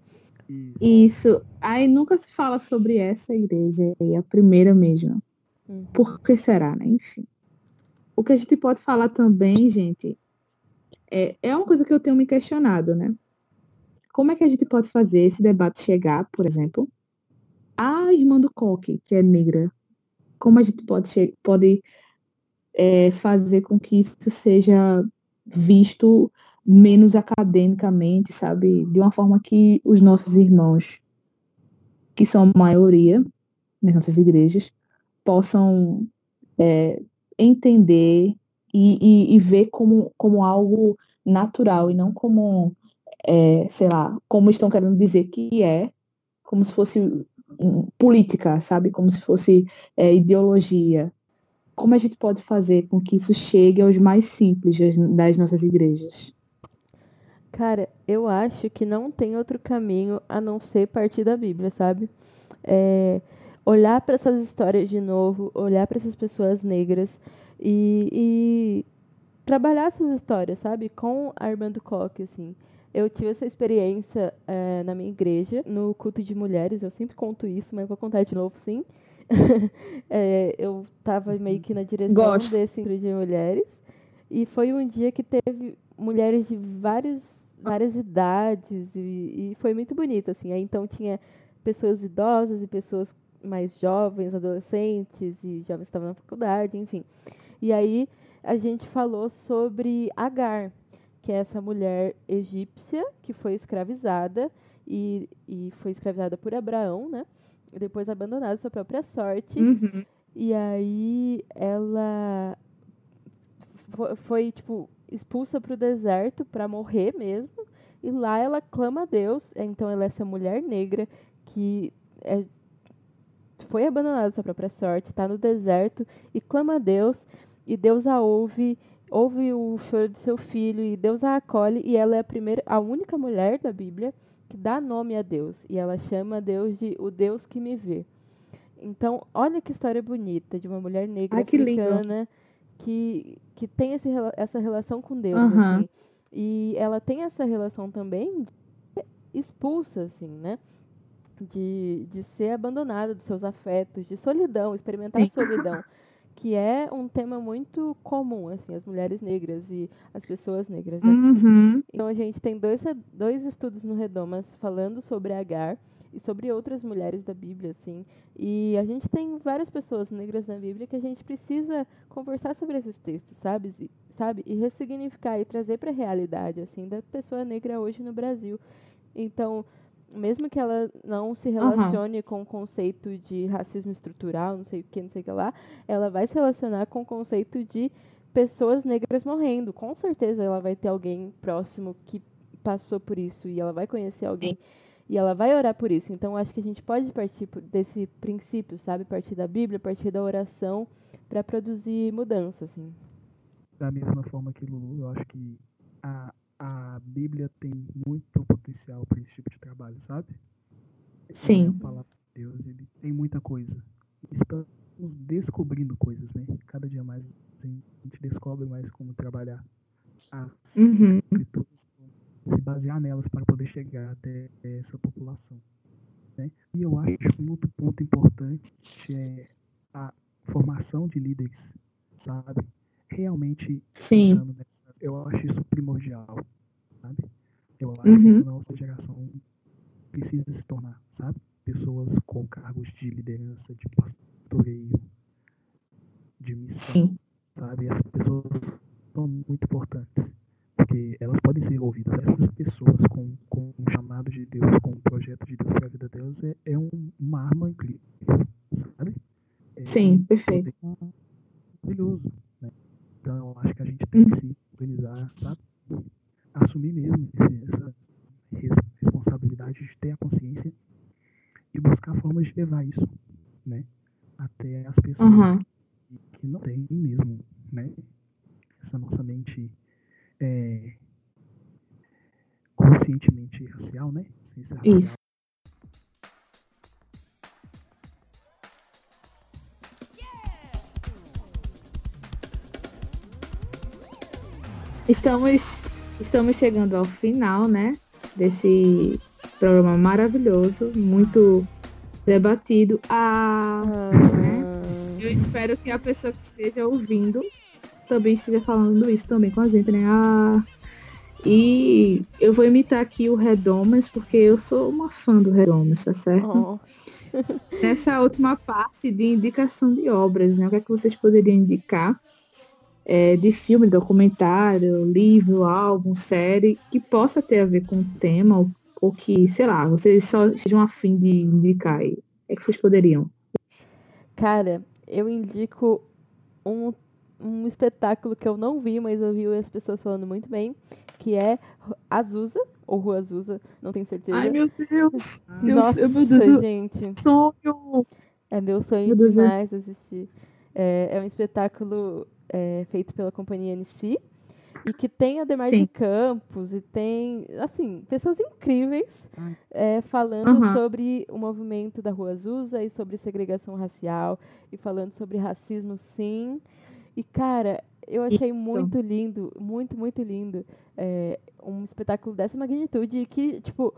Speaker 1: Isso. Aí nunca se fala sobre essa igreja, é a primeira mesmo. Uhum. Por que será, né? Enfim. O que a gente pode falar também, gente, é, é uma coisa que eu tenho me questionado, né? Como é que a gente pode fazer esse debate chegar, por exemplo, a irmã do Coque, que é negra, como a gente pode, pode é, fazer com que isso seja visto menos academicamente, sabe? De uma forma que os nossos irmãos, que são a maioria nas nossas igrejas, possam é, entender e, e, e, ver como, como algo natural e não como, é, sei lá, como estão querendo dizer que é, como se fosse política, sabe? Como se fosse é, ideologia. como a gente pode fazer com que isso chegue aos mais simples das nossas igrejas?
Speaker 3: Cara, eu acho que não tem outro caminho a não ser partir da Bíblia, sabe? É, olhar para essas histórias de novo, olhar para essas pessoas negras e, e, trabalhar essas histórias, sabe? Com Armando Coque, assim. Eu tive essa experiência é, na minha igreja, no culto de mulheres. Eu sempre conto isso, mas vou contar de novo, sim. é, eu estava meio que na direção Gosto. desse culto de mulheres. E foi um dia que teve mulheres de vários várias idades e, e foi muito bonito, assim. Aí, então tinha pessoas idosas e pessoas mais jovens, adolescentes e jovens que estavam na faculdade, enfim. E aí a gente falou sobre Agar, que é essa mulher egípcia que foi escravizada e, e foi escravizada por Abraão, né? E depois abandonada à sua própria sorte.
Speaker 1: Uhum.
Speaker 3: E aí ela foi, foi tipo expulsa para o deserto para morrer mesmo. E lá ela clama a Deus. Então ela é essa mulher negra que é, foi abandonada à sua própria sorte, está no deserto e clama a Deus. E Deus a ouve, ouve o choro de seu filho e Deus a acolhe. E ela é a primeira, a única mulher da Bíblia que dá nome a Deus. E ela chama Deus de o Deus que me vê. Então, olha que história bonita de uma mulher negra Ai, africana. Lindo que, que tem esse, essa relação com Deus, uhum. assim. E ela tem essa relação também expulsa, assim, né? De, de ser abandonada dos seus afetos, de solidão, experimentar Sim. solidão. Que é um tema muito comum, assim, as mulheres negras e as pessoas negras, né?
Speaker 1: Uhum.
Speaker 3: Então a gente tem dois, dois estudos no Redomas falando sobre Agar, e sobre outras mulheres da Bíblia, assim. E a gente tem várias pessoas negras na Bíblia que a gente precisa conversar sobre esses textos, sabe? E, sabe? E ressignificar e trazer para a realidade, assim, da pessoa negra hoje no Brasil. Então, mesmo que ela não se relacione uhum. com o conceito de racismo estrutural, não sei o que, não sei o que lá, ela vai se relacionar com o conceito de pessoas negras morrendo. Com certeza ela vai ter alguém próximo que passou por isso e ela vai conhecer alguém Sim e ela vai orar por isso. Então, acho que a gente pode partir desse princípio, sabe? Partir da Bíblia, partir da oração, para produzir mudança, assim.
Speaker 2: Da mesma forma que Lulu, eu acho que a, a Bíblia tem muito potencial para esse tipo de trabalho, sabe?
Speaker 1: Sim.
Speaker 2: A palavra de Deus, ele tem muita coisa. Estamos descobrindo coisas, né? Cada dia mais a gente descobre mais como trabalhar as uhum. escrituras se basear nelas para poder chegar até essa população. Né? E eu acho que um outro ponto importante é a formação de líderes, sabe? Realmente,
Speaker 1: Sim.
Speaker 2: Nessa, eu acho isso primordial, sabe? Eu acho
Speaker 1: uhum.
Speaker 2: que essa nossa geração precisa se tornar, sabe? Pessoas com cargos de liderança, de pastoreio, de missão, Sim. sabe? Essas pessoas são muito importantes porque elas podem ser ouvidas. Essas pessoas com, com um chamado de Deus, com um projeto de Deus para a vida delas, é, é um, uma arma incrível, sabe? É
Speaker 1: Sim, perfeito.
Speaker 2: Maravilhoso, né? Então, eu acho que a gente tem que se organizar, sabe? Assumir mesmo esse, essa responsabilidade de ter a consciência e buscar formas de levar isso, né? Até as pessoas uhum. que, não têm mesmo, né? Essa nossa mente é, conscientemente racial, né?
Speaker 1: Racial. Estamos, estamos chegando ao final, né? Desse programa maravilhoso, muito debatido. Ah, né? Eu espero que a pessoa que esteja ouvindo também esteja falando isso também com a gente, né? Ah, e eu vou imitar aqui o Redomas, porque eu sou uma fã do Redomas, tá certo? Oh. Nessa última parte de indicação de obras, né? O que é que vocês poderiam indicar é, de filme, documentário, livro, álbum, série, que possa ter a ver com o tema, ou, ou que, sei lá, vocês só sejam afim de indicar aí. É que vocês poderiam?
Speaker 3: Cara, eu indico um um espetáculo que eu não vi, mas eu vi as pessoas falando muito bem, que é Azusa, ou Rua Azusa, não tenho certeza.
Speaker 1: Ai, meu Deus!
Speaker 3: Nossa, meu Deus, gente.
Speaker 1: Sonho!
Speaker 3: É meu sonho meu Deus, demais assistir. É, é um espetáculo é, feito pela companhia NC e que tem Ademar
Speaker 1: Sim.
Speaker 3: de Campos e tem, assim, pessoas incríveis é, falando
Speaker 1: Aham.
Speaker 3: sobre o movimento da Rua Azusa e sobre segregação racial e falando sobre racismo, sim. E, cara, eu achei
Speaker 1: Isso.
Speaker 3: muito lindo, muito, muito lindo é, um espetáculo dessa magnitude e que, tipo,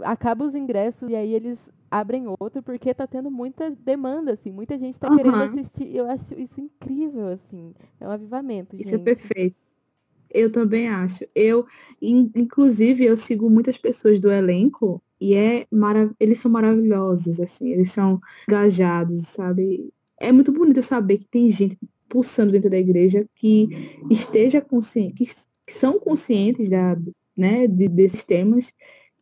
Speaker 3: acaba os ingressos e aí eles abrem outro porque tá tendo muita demanda, assim, muita gente tá querendo
Speaker 1: Aham.
Speaker 3: assistir. Eu acho isso incrível, assim. É um avivamento,
Speaker 1: Isso é
Speaker 3: gente.
Speaker 1: perfeito. Eu também acho. Eu, in- inclusive, eu sigo muitas pessoas do elenco e é mara... eles são maravilhosos, assim, eles são engajados, sabe? É muito bonito saber que tem gente pulsando dentro da igreja que esteja consciente, que, que são conscientes da, né, de- desses temas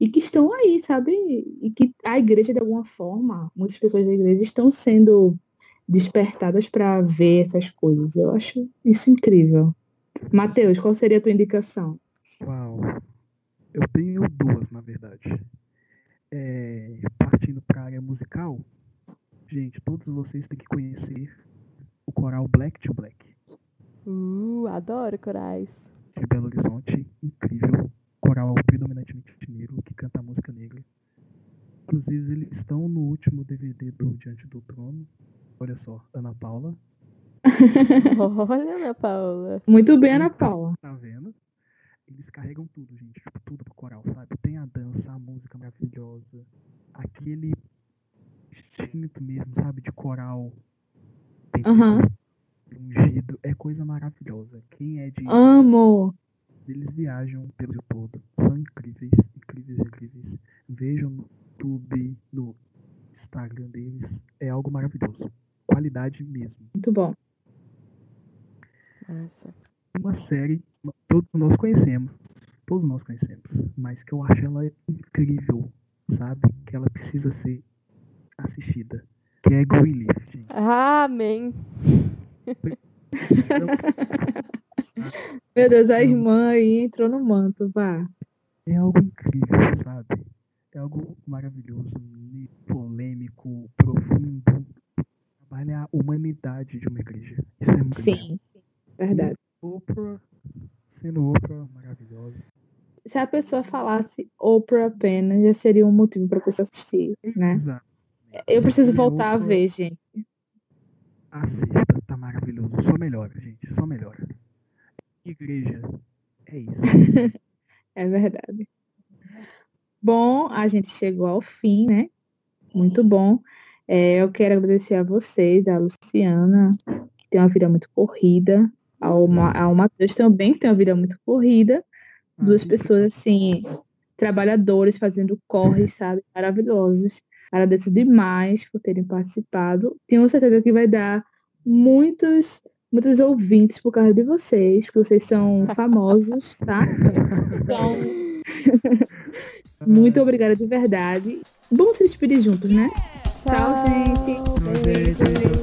Speaker 1: e que estão aí, sabe? E que a igreja, de alguma forma, muitas pessoas da igreja estão sendo despertadas para ver essas coisas. Eu acho isso incrível. Matheus, qual seria a tua indicação?
Speaker 2: Uau. Eu tenho duas, na verdade. É, partindo para a área musical, gente, todos vocês têm que conhecer o coral Black to Black
Speaker 3: Uh, adoro corais.
Speaker 2: de Belo Horizonte, incrível. Coral predominantemente negro que canta música negra. Inclusive, eles estão no último DVD do Diante do Trono. Olha só, Ana Paula,
Speaker 3: Olha, Ana Paula.
Speaker 1: Muito bem, Ana Paula.
Speaker 2: tá vendo? Eles carregam tudo, gente. Tipo, tudo pro coral, sabe? Tem a dança, a música maravilhosa. Aquele instinto mesmo, sabe? De coral.
Speaker 1: Aham.
Speaker 2: Ungido. É coisa maravilhosa. Quem é de.
Speaker 1: Amo.
Speaker 2: Eles viajam pelo Brasil todo. São incríveis, incríveis, incríveis. Vejam no YouTube, no Instagram deles. É algo maravilhoso. Qualidade mesmo.
Speaker 1: Muito bom.
Speaker 3: Nossa.
Speaker 2: uma série todos nós conhecemos, todos nós conhecemos, mas que eu acho ela incrível, sabe? Que ela precisa ser assistida, que é Greenleaf, gente.
Speaker 3: Amém.
Speaker 2: Então,
Speaker 1: Meu Deus, a irmã aí entrou no manto, vá.
Speaker 2: é algo incrível, sabe? É algo maravilhoso, polêmico, profundo. Trabalha a humanidade de uma igreja. Isso é muito legal.
Speaker 1: Sim, verdade.
Speaker 2: Oprah, sendo Oprah, maravilhosa.
Speaker 1: Se a pessoa falasse Oprah apenas, já seria um motivo para a pessoa assistir, né?
Speaker 2: Exato.
Speaker 1: Eu preciso voltar a ver, gente.
Speaker 2: Assista, tá maravilhoso. Só melhora, gente. Só melhora. Igreja. É isso.
Speaker 1: É verdade. Bom, a gente chegou ao fim, né? Muito bom. É, eu quero agradecer a vocês, a Luciana, que tem uma vida muito corrida, ao, Ma- ao Matheus também, que tem uma vida muito corrida. Duas pessoas, assim, trabalhadores, fazendo corre, sabe? Maravilhosos. Agradeço demais por terem participado. Tenho certeza que vai dar muitos, muitos ouvintes por causa de vocês, que vocês são famosos, tá? Então, muito obrigada de verdade. Vamos se despedir juntos, né? Tchau, gente.
Speaker 2: Gente, tchau,